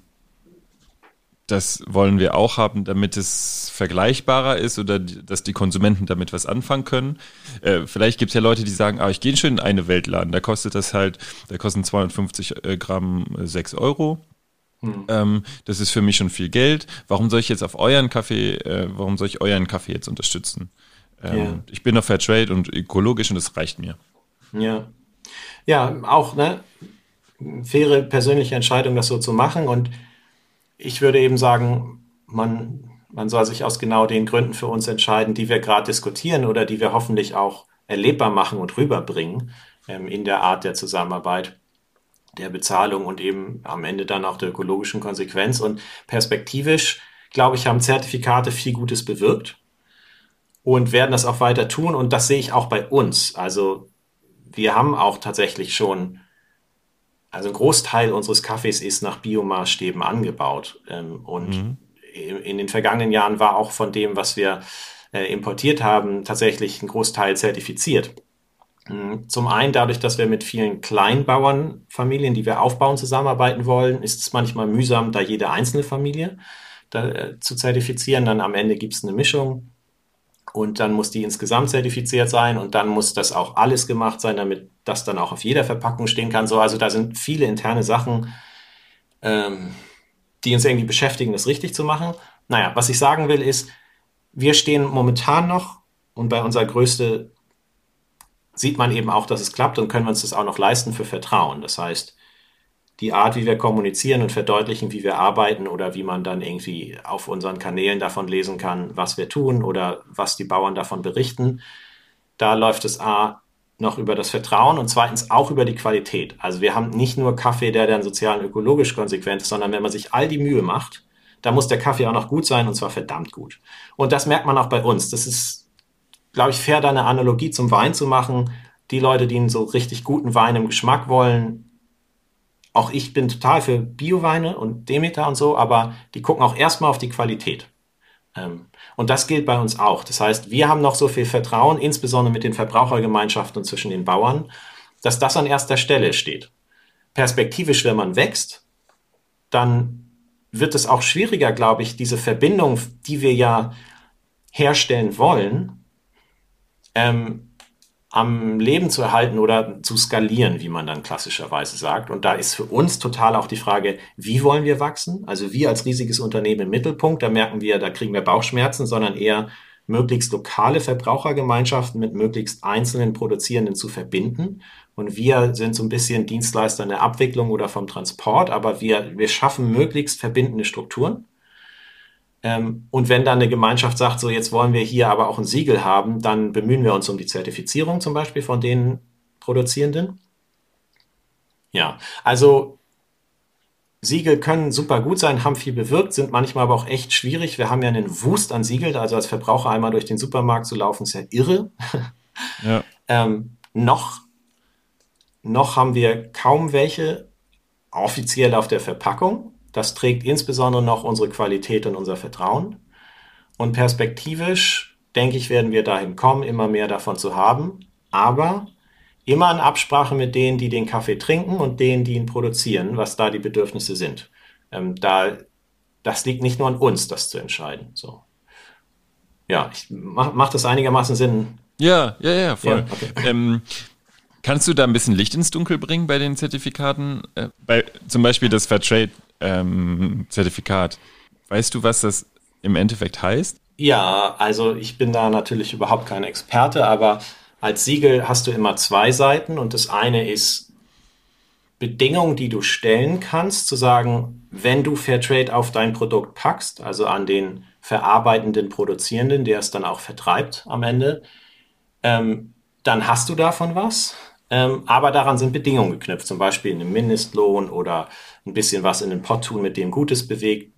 das wollen wir auch haben, damit es vergleichbarer ist oder die, dass die Konsumenten damit was anfangen können. Äh, vielleicht gibt es ja Leute, die sagen, ah, ich gehe schon in eine Weltladen, da kostet das halt, da kosten 250 äh, Gramm 6 äh, Euro. Hm. Ähm, das ist für mich schon viel Geld. Warum soll ich jetzt auf euren Kaffee, äh, warum soll ich euren Kaffee jetzt unterstützen? Ähm, yeah. Ich bin auf Fairtrade und ökologisch und das reicht mir. Ja. Ja, auch, ne? Faire persönliche Entscheidung, das so zu machen und ich würde eben sagen, man, man soll sich aus genau den Gründen für uns entscheiden, die wir gerade diskutieren oder die wir hoffentlich auch erlebbar machen und rüberbringen ähm, in der Art der Zusammenarbeit, der Bezahlung und eben am Ende dann auch der ökologischen Konsequenz. Und perspektivisch, glaube ich, haben Zertifikate viel Gutes bewirkt und werden das auch weiter tun. Und das sehe ich auch bei uns. Also wir haben auch tatsächlich schon also ein Großteil unseres Kaffees ist nach Biomaßstäben angebaut. Ähm, und mhm. in den vergangenen Jahren war auch von dem, was wir äh, importiert haben, tatsächlich ein Großteil zertifiziert. Mhm. Zum einen dadurch, dass wir mit vielen Kleinbauernfamilien, die wir aufbauen, zusammenarbeiten wollen, ist es manchmal mühsam, da jede einzelne Familie da, äh, zu zertifizieren. Dann am Ende gibt es eine Mischung und dann muss die insgesamt zertifiziert sein und dann muss das auch alles gemacht sein, damit das dann auch auf jeder Verpackung stehen kann. So, also da sind viele interne Sachen, ähm, die uns irgendwie beschäftigen, das richtig zu machen. Naja, was ich sagen will ist, wir stehen momentan noch und bei unserer Größte sieht man eben auch, dass es klappt und können wir uns das auch noch leisten für Vertrauen. Das heißt, die Art, wie wir kommunizieren und verdeutlichen, wie wir arbeiten oder wie man dann irgendwie auf unseren Kanälen davon lesen kann, was wir tun oder was die Bauern davon berichten. Da läuft es A noch über das Vertrauen und zweitens auch über die Qualität. Also wir haben nicht nur Kaffee, der dann sozial und ökologisch konsequent ist, sondern wenn man sich all die Mühe macht, da muss der Kaffee auch noch gut sein und zwar verdammt gut. Und das merkt man auch bei uns. Das ist, glaube ich, fair, da eine Analogie zum Wein zu machen. Die Leute, die einen so richtig guten Wein im Geschmack wollen, auch ich bin total für Bioweine und Demeter und so, aber die gucken auch erstmal auf die Qualität. Ähm, und das gilt bei uns auch. Das heißt, wir haben noch so viel Vertrauen, insbesondere mit den Verbrauchergemeinschaften und zwischen den Bauern, dass das an erster Stelle steht. Perspektivisch, wenn man wächst, dann wird es auch schwieriger, glaube ich, diese Verbindung, die wir ja herstellen wollen, ähm, am Leben zu erhalten oder zu skalieren, wie man dann klassischerweise sagt. Und da ist für uns total auch die Frage, wie wollen wir wachsen? Also wir als riesiges Unternehmen im Mittelpunkt, da merken wir, da kriegen wir Bauchschmerzen, sondern eher möglichst lokale Verbrauchergemeinschaften mit möglichst einzelnen Produzierenden zu verbinden. Und wir sind so ein bisschen Dienstleister in der Abwicklung oder vom Transport, aber wir, wir schaffen möglichst verbindende Strukturen. Ähm, und wenn dann eine Gemeinschaft sagt, so jetzt wollen wir hier aber auch ein Siegel haben, dann bemühen wir uns um die Zertifizierung zum Beispiel von den Produzierenden. Ja, also Siegel können super gut sein, haben viel bewirkt, sind manchmal aber auch echt schwierig. Wir haben ja einen Wust an Siegel, also als Verbraucher einmal durch den Supermarkt zu laufen, ist ja irre. Ja. ähm, noch, noch haben wir kaum welche offiziell auf der Verpackung. Das trägt insbesondere noch unsere Qualität und unser Vertrauen. Und perspektivisch, denke ich, werden wir dahin kommen, immer mehr davon zu haben. Aber immer in Absprache mit denen, die den Kaffee trinken und denen, die ihn produzieren, was da die Bedürfnisse sind. Ähm, da, das liegt nicht nur an uns, das zu entscheiden. So. Ja, ich, macht mach das einigermaßen Sinn? Ja, ja, ja, voll. Ja, okay. ähm, kannst du da ein bisschen Licht ins Dunkel bringen bei den Zertifikaten? Äh, bei, zum Beispiel das Fairtrade ähm, Zertifikat. Weißt du, was das im Endeffekt heißt? Ja, also ich bin da natürlich überhaupt kein Experte, aber als Siegel hast du immer zwei Seiten und das eine ist Bedingungen, die du stellen kannst, zu sagen, wenn du Fairtrade auf dein Produkt packst, also an den verarbeitenden Produzierenden, der es dann auch vertreibt am Ende, ähm, dann hast du davon was. Ähm, aber daran sind Bedingungen geknüpft, zum Beispiel einen Mindestlohn oder ein bisschen was in den Pot tun, mit dem Gutes bewegt,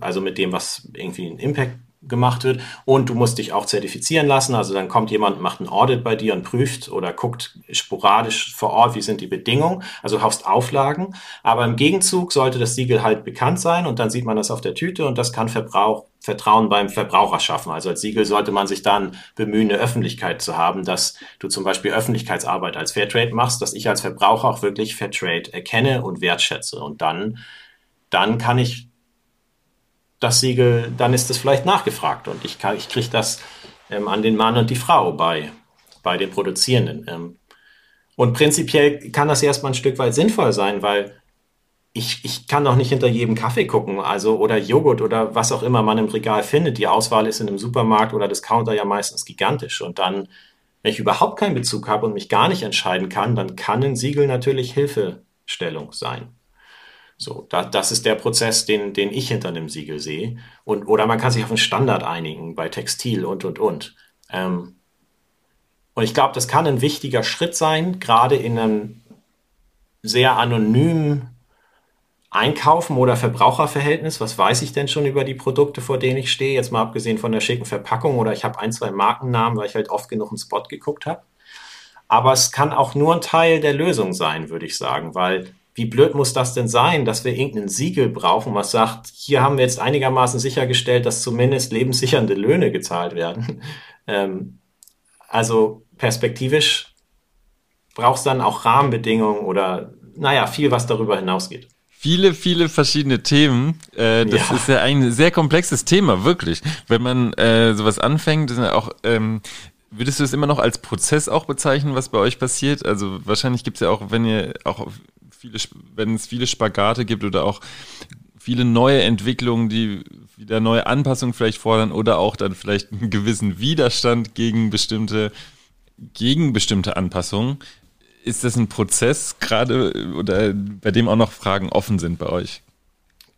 also mit dem, was irgendwie einen Impact gemacht wird. Und du musst dich auch zertifizieren lassen. Also dann kommt jemand, macht ein Audit bei dir und prüft oder guckt sporadisch vor Ort, wie sind die Bedingungen. Also du hast Auflagen. Aber im Gegenzug sollte das Siegel halt bekannt sein und dann sieht man das auf der Tüte und das kann Verbrauch, Vertrauen beim Verbraucher schaffen. Also als Siegel sollte man sich dann bemühen, eine Öffentlichkeit zu haben, dass du zum Beispiel Öffentlichkeitsarbeit als Fairtrade machst, dass ich als Verbraucher auch wirklich Fairtrade erkenne und wertschätze. Und dann, dann kann ich das Siegel, dann ist es vielleicht nachgefragt und ich, ich kriege das ähm, an den Mann und die Frau bei, bei den Produzierenden. Ähm, und prinzipiell kann das erstmal ein Stück weit sinnvoll sein, weil ich, ich kann doch nicht hinter jedem Kaffee gucken, also oder Joghurt oder was auch immer man im Regal findet. Die Auswahl ist in einem Supermarkt oder Discounter ja meistens gigantisch. Und dann, wenn ich überhaupt keinen Bezug habe und mich gar nicht entscheiden kann, dann kann ein Siegel natürlich Hilfestellung sein. So, da, das ist der Prozess, den, den ich hinter einem Siegel sehe. Und, oder man kann sich auf einen Standard einigen bei Textil und, und, und. Ähm, und ich glaube, das kann ein wichtiger Schritt sein, gerade in einem sehr anonymen Einkaufen oder Verbraucherverhältnis. Was weiß ich denn schon über die Produkte, vor denen ich stehe? Jetzt mal abgesehen von der schicken Verpackung oder ich habe ein, zwei Markennamen, weil ich halt oft genug im Spot geguckt habe. Aber es kann auch nur ein Teil der Lösung sein, würde ich sagen, weil wie blöd muss das denn sein, dass wir irgendein Siegel brauchen, was sagt, hier haben wir jetzt einigermaßen sichergestellt, dass zumindest lebenssichernde Löhne gezahlt werden. Ähm, also perspektivisch braucht es dann auch Rahmenbedingungen oder naja, viel, was darüber hinausgeht. Viele, viele verschiedene Themen. Äh, das ja. ist ja ein sehr komplexes Thema, wirklich. Wenn man äh, sowas anfängt, ist ja auch ähm, Würdest du es immer noch als Prozess auch bezeichnen, was bei euch passiert? Also wahrscheinlich gibt es ja auch, wenn ihr auch viele, wenn es viele Spagate gibt oder auch viele neue Entwicklungen, die wieder neue Anpassungen vielleicht fordern oder auch dann vielleicht einen gewissen Widerstand gegen bestimmte, gegen bestimmte Anpassungen. Ist das ein Prozess gerade oder bei dem auch noch Fragen offen sind bei euch?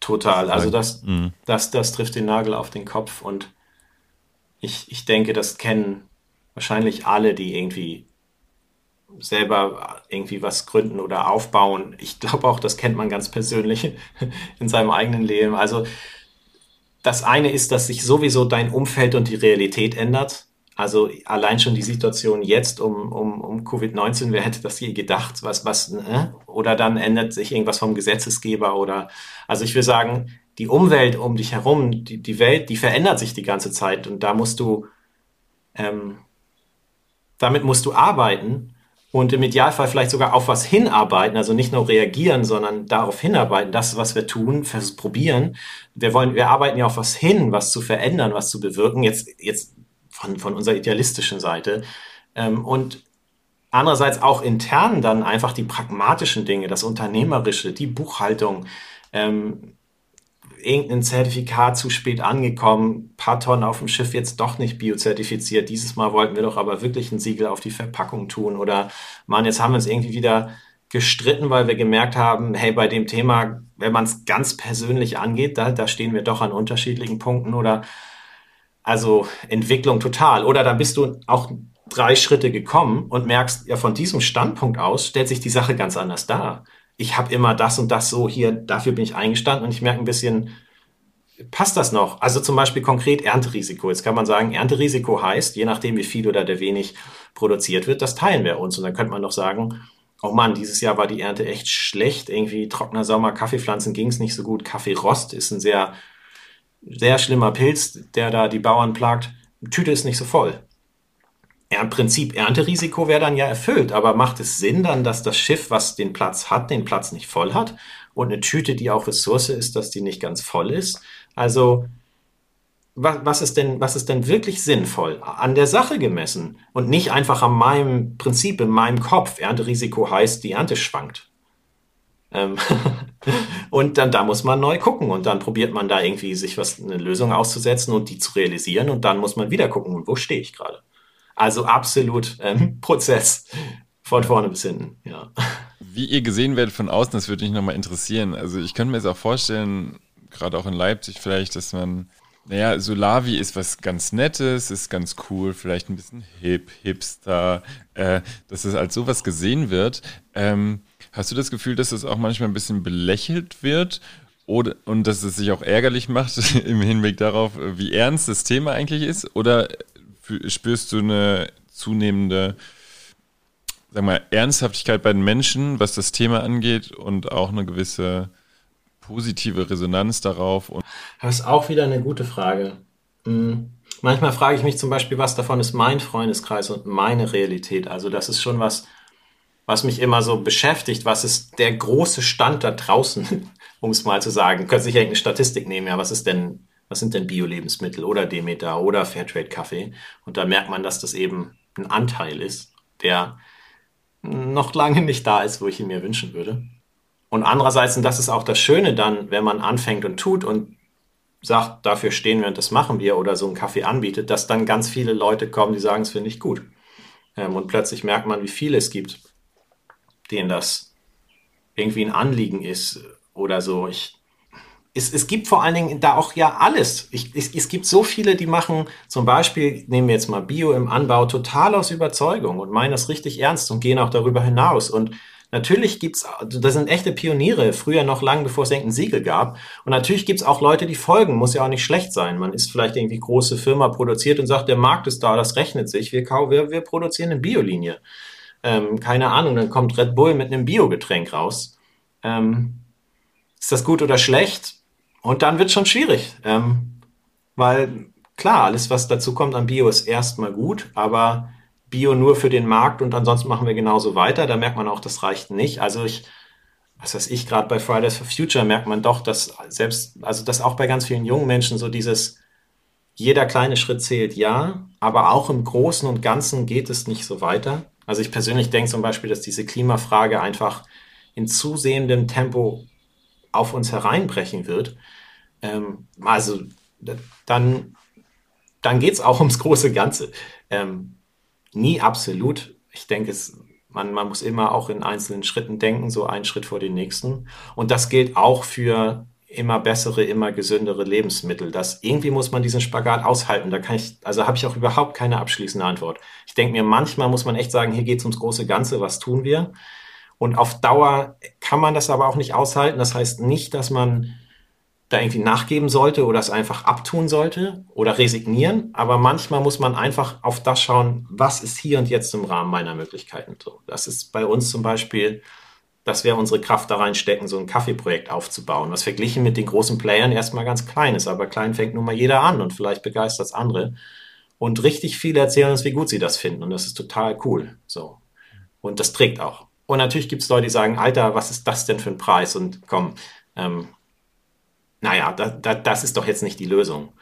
Total. Also das, mhm. das, das trifft den Nagel auf den Kopf und ich, ich denke, das kennen wahrscheinlich alle, die irgendwie selber irgendwie was gründen oder aufbauen. Ich glaube auch, das kennt man ganz persönlich in seinem eigenen Leben. Also das eine ist, dass sich sowieso dein Umfeld und die Realität ändert. Also allein schon die Situation jetzt um, um, um Covid-19, wer hätte das je gedacht? Was, was, äh? Oder dann ändert sich irgendwas vom Gesetzesgeber oder, also ich will sagen, die Umwelt um dich herum, die, die Welt, die verändert sich die ganze Zeit und da musst du, ähm, damit musst du arbeiten und im Idealfall vielleicht sogar auf was hinarbeiten, also nicht nur reagieren, sondern darauf hinarbeiten, das, was wir tun, probieren. Wir wollen, wir arbeiten ja auf was hin, was zu verändern, was zu bewirken, jetzt, jetzt von, von unserer idealistischen Seite. Ähm, und andererseits auch intern dann einfach die pragmatischen Dinge, das Unternehmerische, die Buchhaltung, ähm, irgendein Zertifikat zu spät angekommen, paar Tonnen auf dem Schiff jetzt doch nicht biozertifiziert. Dieses Mal wollten wir doch aber wirklich ein Siegel auf die Verpackung tun oder man, jetzt haben wir uns irgendwie wieder gestritten, weil wir gemerkt haben, hey, bei dem Thema, wenn man es ganz persönlich angeht, da, da stehen wir doch an unterschiedlichen Punkten oder also Entwicklung total. Oder dann bist du auch drei Schritte gekommen und merkst, ja, von diesem Standpunkt aus stellt sich die Sache ganz anders dar ich habe immer das und das so hier, dafür bin ich eingestanden und ich merke ein bisschen, passt das noch? Also zum Beispiel konkret Ernterisiko. Jetzt kann man sagen, Ernterisiko heißt, je nachdem wie viel oder der wenig produziert wird, das teilen wir uns. Und dann könnte man noch sagen, oh Mann, dieses Jahr war die Ernte echt schlecht, irgendwie trockener Sommer, Kaffeepflanzen ging es nicht so gut, Kaffeerost ist ein sehr, sehr schlimmer Pilz, der da die Bauern plagt. Tüte ist nicht so voll im Prinzip Ernterisiko wäre dann ja erfüllt, aber macht es Sinn dann, dass das Schiff, was den Platz hat, den Platz nicht voll hat und eine Tüte, die auch Ressource ist, dass die nicht ganz voll ist? Also was, was, ist denn, was ist denn wirklich sinnvoll an der Sache gemessen und nicht einfach an meinem Prinzip, in meinem Kopf? Ernterisiko heißt, die Ernte schwankt. Ähm und dann da muss man neu gucken und dann probiert man da irgendwie sich was eine Lösung auszusetzen und die zu realisieren und dann muss man wieder gucken, wo stehe ich gerade. Also absolut ähm, Prozess von vorne bis hinten, ja. Wie ihr gesehen werdet von außen, das würde mich nochmal interessieren. Also ich könnte mir jetzt auch vorstellen, gerade auch in Leipzig vielleicht, dass man, naja, Solavi ist was ganz Nettes, ist ganz cool, vielleicht ein bisschen hip, hipster, äh, dass es als sowas gesehen wird. Ähm, hast du das Gefühl, dass es das auch manchmal ein bisschen belächelt wird? Oder, und dass es sich auch ärgerlich macht im Hinblick darauf, wie ernst das Thema eigentlich ist? Oder spürst du eine zunehmende sag mal, Ernsthaftigkeit bei den Menschen, was das Thema angeht und auch eine gewisse positive Resonanz darauf? Und das ist auch wieder eine gute Frage. Hm. Manchmal frage ich mich zum Beispiel, was davon ist mein Freundeskreis und meine Realität. Also das ist schon was, was mich immer so beschäftigt. Was ist der große Stand da draußen, um es mal zu sagen? Könnte sich irgendeine Statistik nehmen, ja, was ist denn was sind denn Bio-Lebensmittel oder Demeter oder Fairtrade-Kaffee? Und da merkt man, dass das eben ein Anteil ist, der noch lange nicht da ist, wo ich ihn mir wünschen würde. Und andererseits, und das ist auch das Schöne dann, wenn man anfängt und tut und sagt, dafür stehen wir und das machen wir oder so einen Kaffee anbietet, dass dann ganz viele Leute kommen, die sagen, es finde ich gut. Ähm, und plötzlich merkt man, wie viele es gibt, denen das irgendwie ein Anliegen ist oder so. Ich, es, es gibt vor allen Dingen da auch ja alles. Ich, es, es gibt so viele, die machen zum Beispiel, nehmen wir jetzt mal Bio im Anbau, total aus Überzeugung und meinen das richtig ernst und gehen auch darüber hinaus. Und natürlich gibt's, das sind echte Pioniere, früher noch lang bevor es irgendein Siegel gab. Und natürlich gibt's auch Leute, die folgen, muss ja auch nicht schlecht sein. Man ist vielleicht irgendwie große Firma produziert und sagt, der Markt ist da, das rechnet sich, wir, wir, wir produzieren eine Biolinie. Ähm, keine Ahnung, dann kommt Red Bull mit einem Biogetränk raus. Ähm, ist das gut oder schlecht? Und dann wird schon schwierig, ähm, weil klar, alles, was dazu kommt an Bio, ist erstmal gut, aber Bio nur für den Markt und ansonsten machen wir genauso weiter. Da merkt man auch, das reicht nicht. Also ich, was weiß ich, gerade bei Fridays for Future merkt man doch, dass selbst, also dass auch bei ganz vielen jungen Menschen so dieses, jeder kleine Schritt zählt, ja, aber auch im Großen und Ganzen geht es nicht so weiter. Also ich persönlich denke zum Beispiel, dass diese Klimafrage einfach in zusehendem Tempo auf uns hereinbrechen wird, ähm, also dann, dann geht es auch ums große Ganze. Ähm, nie absolut. Ich denke, es, man, man muss immer auch in einzelnen Schritten denken, so einen Schritt vor den nächsten. Und das gilt auch für immer bessere, immer gesündere Lebensmittel. Das irgendwie muss man diesen Spagat aushalten. Da kann ich, also habe ich auch überhaupt keine abschließende Antwort. Ich denke mir, manchmal muss man echt sagen, hier geht es ums große Ganze, was tun wir? Und auf Dauer kann man das aber auch nicht aushalten. Das heißt nicht, dass man da irgendwie nachgeben sollte oder es einfach abtun sollte oder resignieren. Aber manchmal muss man einfach auf das schauen, was ist hier und jetzt im Rahmen meiner Möglichkeiten. So, das ist bei uns zum Beispiel, dass wir unsere Kraft da reinstecken, so ein Kaffeeprojekt aufzubauen, was verglichen mit den großen Playern erstmal ganz klein ist. Aber klein fängt nun mal jeder an und vielleicht begeistert es andere. Und richtig viele erzählen uns, wie gut sie das finden. Und das ist total cool. So. Und das trägt auch. Und natürlich gibt es Leute, die sagen, Alter, was ist das denn für ein Preis? Und komm, ähm, naja, da, da, das ist doch jetzt nicht die Lösung.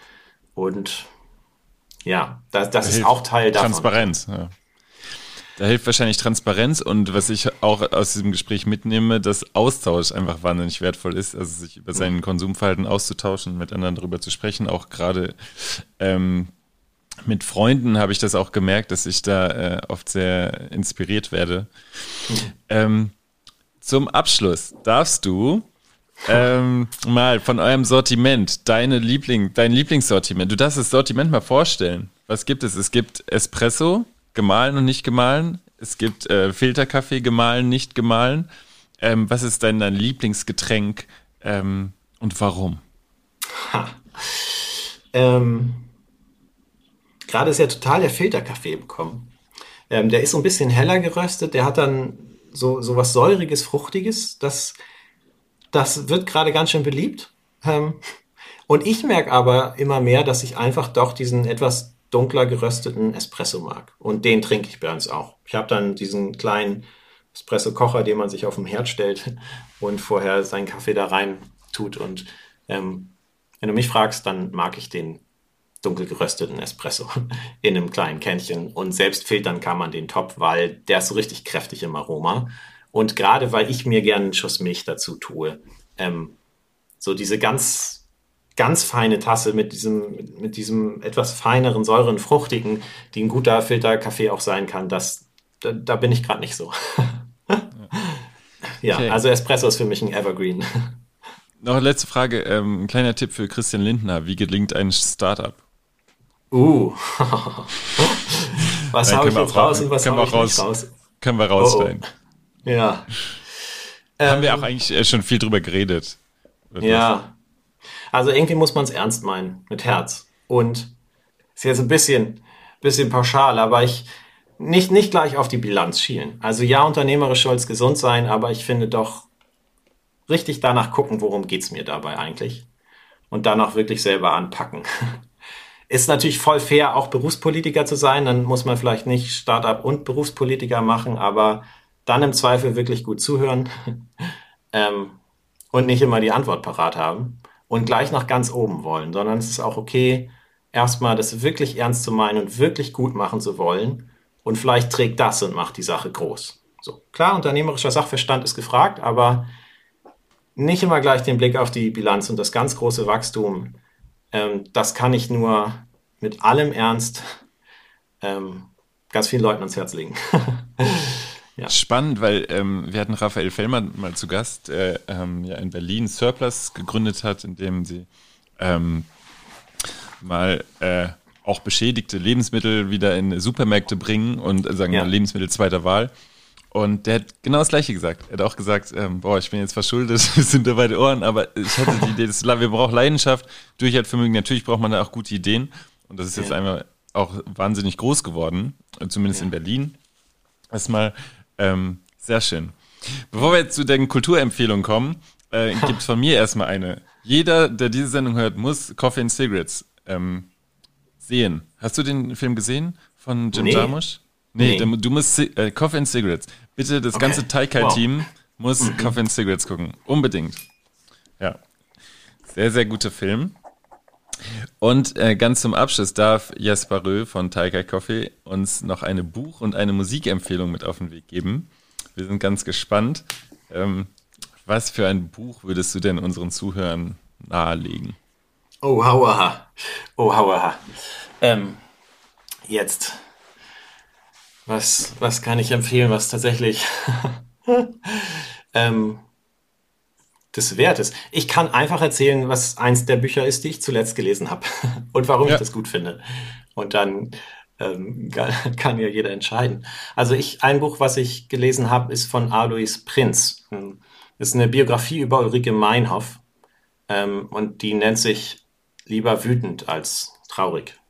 Und ja, das, das da ist auch Teil davon. Transparenz, ja. Da hilft wahrscheinlich Transparenz und was ich auch aus diesem Gespräch mitnehme, dass Austausch einfach wahnsinnig wertvoll ist, also sich über seinen Konsumverhalten auszutauschen, mit anderen darüber zu sprechen, auch gerade ähm, mit Freunden habe ich das auch gemerkt, dass ich da äh, oft sehr inspiriert werde. Ähm, zum Abschluss darfst du ähm, mal von eurem Sortiment, deine Liebling, dein Lieblingssortiment. Du darfst das Sortiment mal vorstellen. Was gibt es? Es gibt Espresso, gemahlen und nicht gemahlen. Es gibt äh, Filterkaffee, gemahlen, nicht gemahlen. Ähm, was ist denn dein Lieblingsgetränk ähm, und warum? Ha. Ähm, Gerade ist ja total der Filterkaffee bekommen. Ähm, der ist so ein bisschen heller geröstet, der hat dann so, so was säuriges, fruchtiges. Das, das wird gerade ganz schön beliebt. Ähm, und ich merke aber immer mehr, dass ich einfach doch diesen etwas dunkler gerösteten Espresso mag. Und den trinke ich bei uns auch. Ich habe dann diesen kleinen Espresso-Kocher, den man sich auf dem Herd stellt und vorher seinen Kaffee da rein tut. Und ähm, wenn du mich fragst, dann mag ich den dunkel gerösteten Espresso in einem kleinen Kännchen. Und selbst filtern kann man den top, weil der ist so richtig kräftig im Aroma. Und gerade weil ich mir gerne einen Schuss Milch dazu tue, ähm, so diese ganz, ganz feine Tasse mit diesem, mit diesem etwas feineren, säuren, fruchtigen, die ein guter Filterkaffee auch sein kann, das, da, da bin ich gerade nicht so. ja, okay. also Espresso ist für mich ein Evergreen. Noch eine letzte Frage, ähm, ein kleiner Tipp für Christian Lindner. Wie gelingt ein Startup? Uh. was habe ich jetzt raus und was habe ich raus, nicht raus? Können wir rausstellen. Oh, oh. Ja. Haben ähm, wir auch eigentlich äh, schon viel drüber geredet. Ja. Also irgendwie muss man es ernst meinen, mit Herz. Und ist jetzt ein bisschen, bisschen pauschal, aber ich nicht, nicht gleich auf die Bilanz schielen. Also ja, unternehmerisch soll es gesund sein, aber ich finde doch richtig danach gucken, worum geht es mir dabei eigentlich. Und danach wirklich selber anpacken. Ist natürlich voll fair, auch Berufspolitiker zu sein. Dann muss man vielleicht nicht Startup und Berufspolitiker machen, aber dann im Zweifel wirklich gut zuhören ähm, und nicht immer die Antwort parat haben. und gleich nach ganz oben wollen, sondern es ist auch okay, erstmal das wirklich ernst zu meinen und wirklich gut machen zu wollen. Und vielleicht trägt das und macht die Sache groß. So, klar, unternehmerischer Sachverstand ist gefragt, aber nicht immer gleich den Blick auf die Bilanz und das ganz große Wachstum. Ähm, das kann ich nur mit allem Ernst ähm, ganz vielen Leuten ans Herz legen. ja. Spannend, weil ähm, wir hatten Raphael Fellmer mal zu Gast, der ähm, ja in Berlin Surplus gegründet hat, in dem sie ähm, mal äh, auch beschädigte Lebensmittel wieder in Supermärkte bringen und äh, sagen ja. Lebensmittel zweiter Wahl. Und der hat genau das Gleiche gesagt. Er hat auch gesagt, ähm, boah, ich bin jetzt verschuldet, wir sind da bei den Ohren, aber ich hatte die Idee, das, wir brauchen Leidenschaft, Durchhaltvermögen, natürlich braucht man da auch gute Ideen. Und das ist jetzt ja. einmal auch wahnsinnig groß geworden, zumindest ja. in Berlin. Erstmal ähm, sehr schön. Bevor wir jetzt zu den Kulturempfehlungen kommen, äh, gibt es von mir erstmal eine. Jeder, der diese Sendung hört, muss Coffee and Cigarettes ähm, sehen. Hast du den Film gesehen von Jim nee. Jarmusch? Nee, nee. du musst äh, Coffee and Cigarettes. Bitte, das okay. ganze Taikai-Team wow. muss mhm. Coffee and Cigarettes gucken. Unbedingt. Ja. Sehr, sehr guter Film. Und äh, ganz zum Abschluss darf Jasper Rö von Taikai Coffee uns noch eine Buch- und eine Musikempfehlung mit auf den Weg geben. Wir sind ganz gespannt. Ähm, was für ein Buch würdest du denn unseren Zuhörern nahelegen? Oh, hauaha. Oh, hauaha. Ähm, jetzt. Was, was kann ich empfehlen, was tatsächlich ähm, des wert ist? Ich kann einfach erzählen, was eins der Bücher ist, die ich zuletzt gelesen habe und warum ja. ich das gut finde. Und dann ähm, kann ja jeder entscheiden. Also ich, ein Buch, was ich gelesen habe, ist von Alois Prinz. Das ist eine Biografie über Ulrike Meinhoff. Ähm, und die nennt sich lieber wütend als traurig.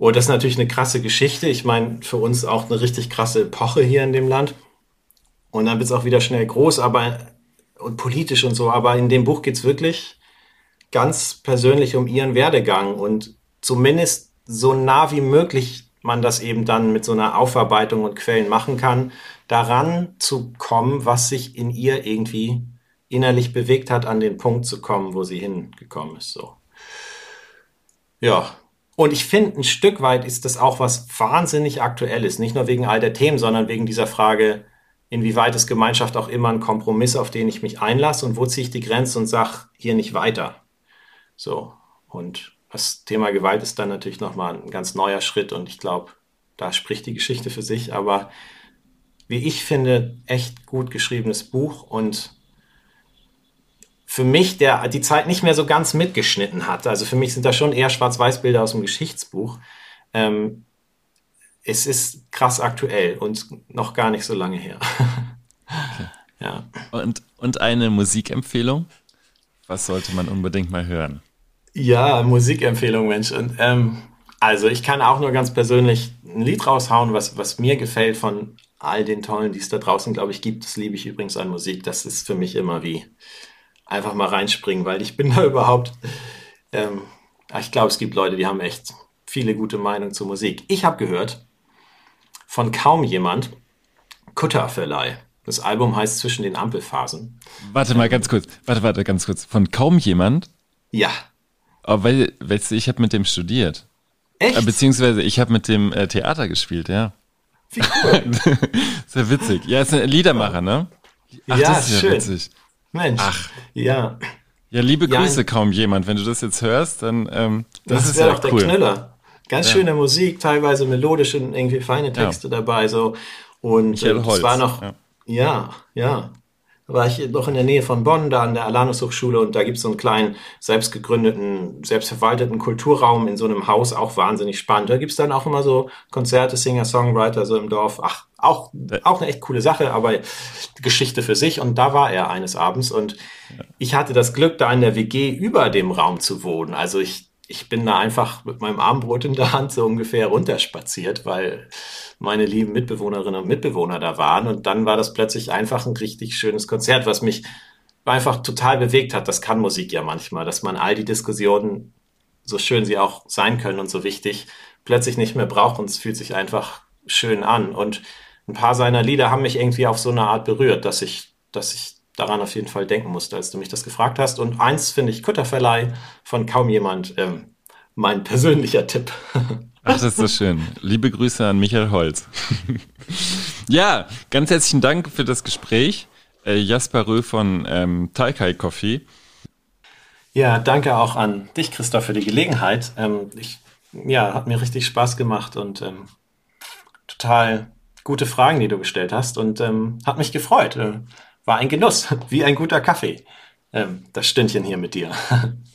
Und das ist natürlich eine krasse Geschichte. Ich meine, für uns auch eine richtig krasse Epoche hier in dem Land. Und dann wird es auch wieder schnell groß, aber und politisch und so. Aber in dem Buch geht es wirklich ganz persönlich um ihren Werdegang und zumindest so nah wie möglich man das eben dann mit so einer Aufarbeitung und Quellen machen kann, daran zu kommen, was sich in ihr irgendwie innerlich bewegt hat, an den Punkt zu kommen, wo sie hingekommen ist. So. Ja. Und ich finde, ein Stück weit ist das auch was wahnsinnig aktuelles. Nicht nur wegen all der Themen, sondern wegen dieser Frage, inwieweit ist Gemeinschaft auch immer ein Kompromiss, auf den ich mich einlasse und wo ziehe ich die Grenze und sage, hier nicht weiter. So. Und das Thema Gewalt ist dann natürlich nochmal ein ganz neuer Schritt und ich glaube, da spricht die Geschichte für sich. Aber wie ich finde, echt gut geschriebenes Buch und für mich der die Zeit nicht mehr so ganz mitgeschnitten hat. Also für mich sind da schon eher Schwarz-Weiß-Bilder aus dem Geschichtsbuch. Ähm, es ist krass aktuell und noch gar nicht so lange her. Okay. Ja. Und, und eine Musikempfehlung? Was sollte man unbedingt mal hören? Ja, Musikempfehlung, Mensch. Und, ähm, also ich kann auch nur ganz persönlich ein Lied raushauen, was, was mir gefällt von all den tollen, die es da draußen, glaube ich, gibt. Das liebe ich übrigens an Musik. Das ist für mich immer wie einfach mal reinspringen, weil ich bin da überhaupt, ähm, ich glaube, es gibt Leute, die haben echt viele gute Meinungen zur Musik. Ich habe gehört von kaum jemand Kutterverleih. Das Album heißt Zwischen den Ampelphasen. Warte mal ganz kurz, warte, warte, ganz kurz. Von kaum jemand? Ja. Aber weil, weißt du, ich habe mit dem studiert. Echt? Äh, beziehungsweise ich habe mit dem äh, Theater gespielt, ja. Wie cool. Sehr witzig. Ja, ist ein Liedermacher, ne? Ach, ja, das ist ja schön. witzig. Mensch. Ach. Ja. Ja, liebe Grüße ja, kaum jemand. Wenn du das jetzt hörst, dann ähm, das, das ist ja doch cool. der Knüller. Ganz ja. schöne Musik, teilweise melodisch und irgendwie feine Texte ja. dabei so und äh, es war noch ja, ja war ich noch in der Nähe von Bonn, da an der Alanus Hochschule und da gibt es so einen kleinen, selbst gegründeten, selbstverwalteten Kulturraum in so einem Haus, auch wahnsinnig spannend. Da gibt es dann auch immer so Konzerte, Singer, Songwriter so im Dorf. Ach, auch, auch eine echt coole Sache, aber Geschichte für sich. Und da war er eines Abends und ich hatte das Glück, da in der WG über dem Raum zu wohnen. Also ich ich bin da einfach mit meinem Armbrot in der Hand so ungefähr runterspaziert, weil meine lieben Mitbewohnerinnen und Mitbewohner da waren. Und dann war das plötzlich einfach ein richtig schönes Konzert, was mich einfach total bewegt hat. Das kann Musik ja manchmal, dass man all die Diskussionen, so schön sie auch sein können und so wichtig, plötzlich nicht mehr braucht und es fühlt sich einfach schön an. Und ein paar seiner Lieder haben mich irgendwie auf so eine Art berührt, dass ich, dass ich daran auf jeden Fall denken musste, als du mich das gefragt hast. Und eins finde ich Kutterverleih von kaum jemand ähm, mein persönlicher Tipp. Ach, das ist so schön. Liebe Grüße an Michael Holz. ja, ganz herzlichen Dank für das Gespräch. Äh, Jasper Rö von ähm, Taikai Coffee. Ja, danke auch an dich, Christoph, für die Gelegenheit. Ähm, ich, ja, hat mir richtig Spaß gemacht und ähm, total gute Fragen, die du gestellt hast und ähm, hat mich gefreut. Äh, war ein Genuss, wie ein guter Kaffee. Ähm, das Stündchen hier mit dir.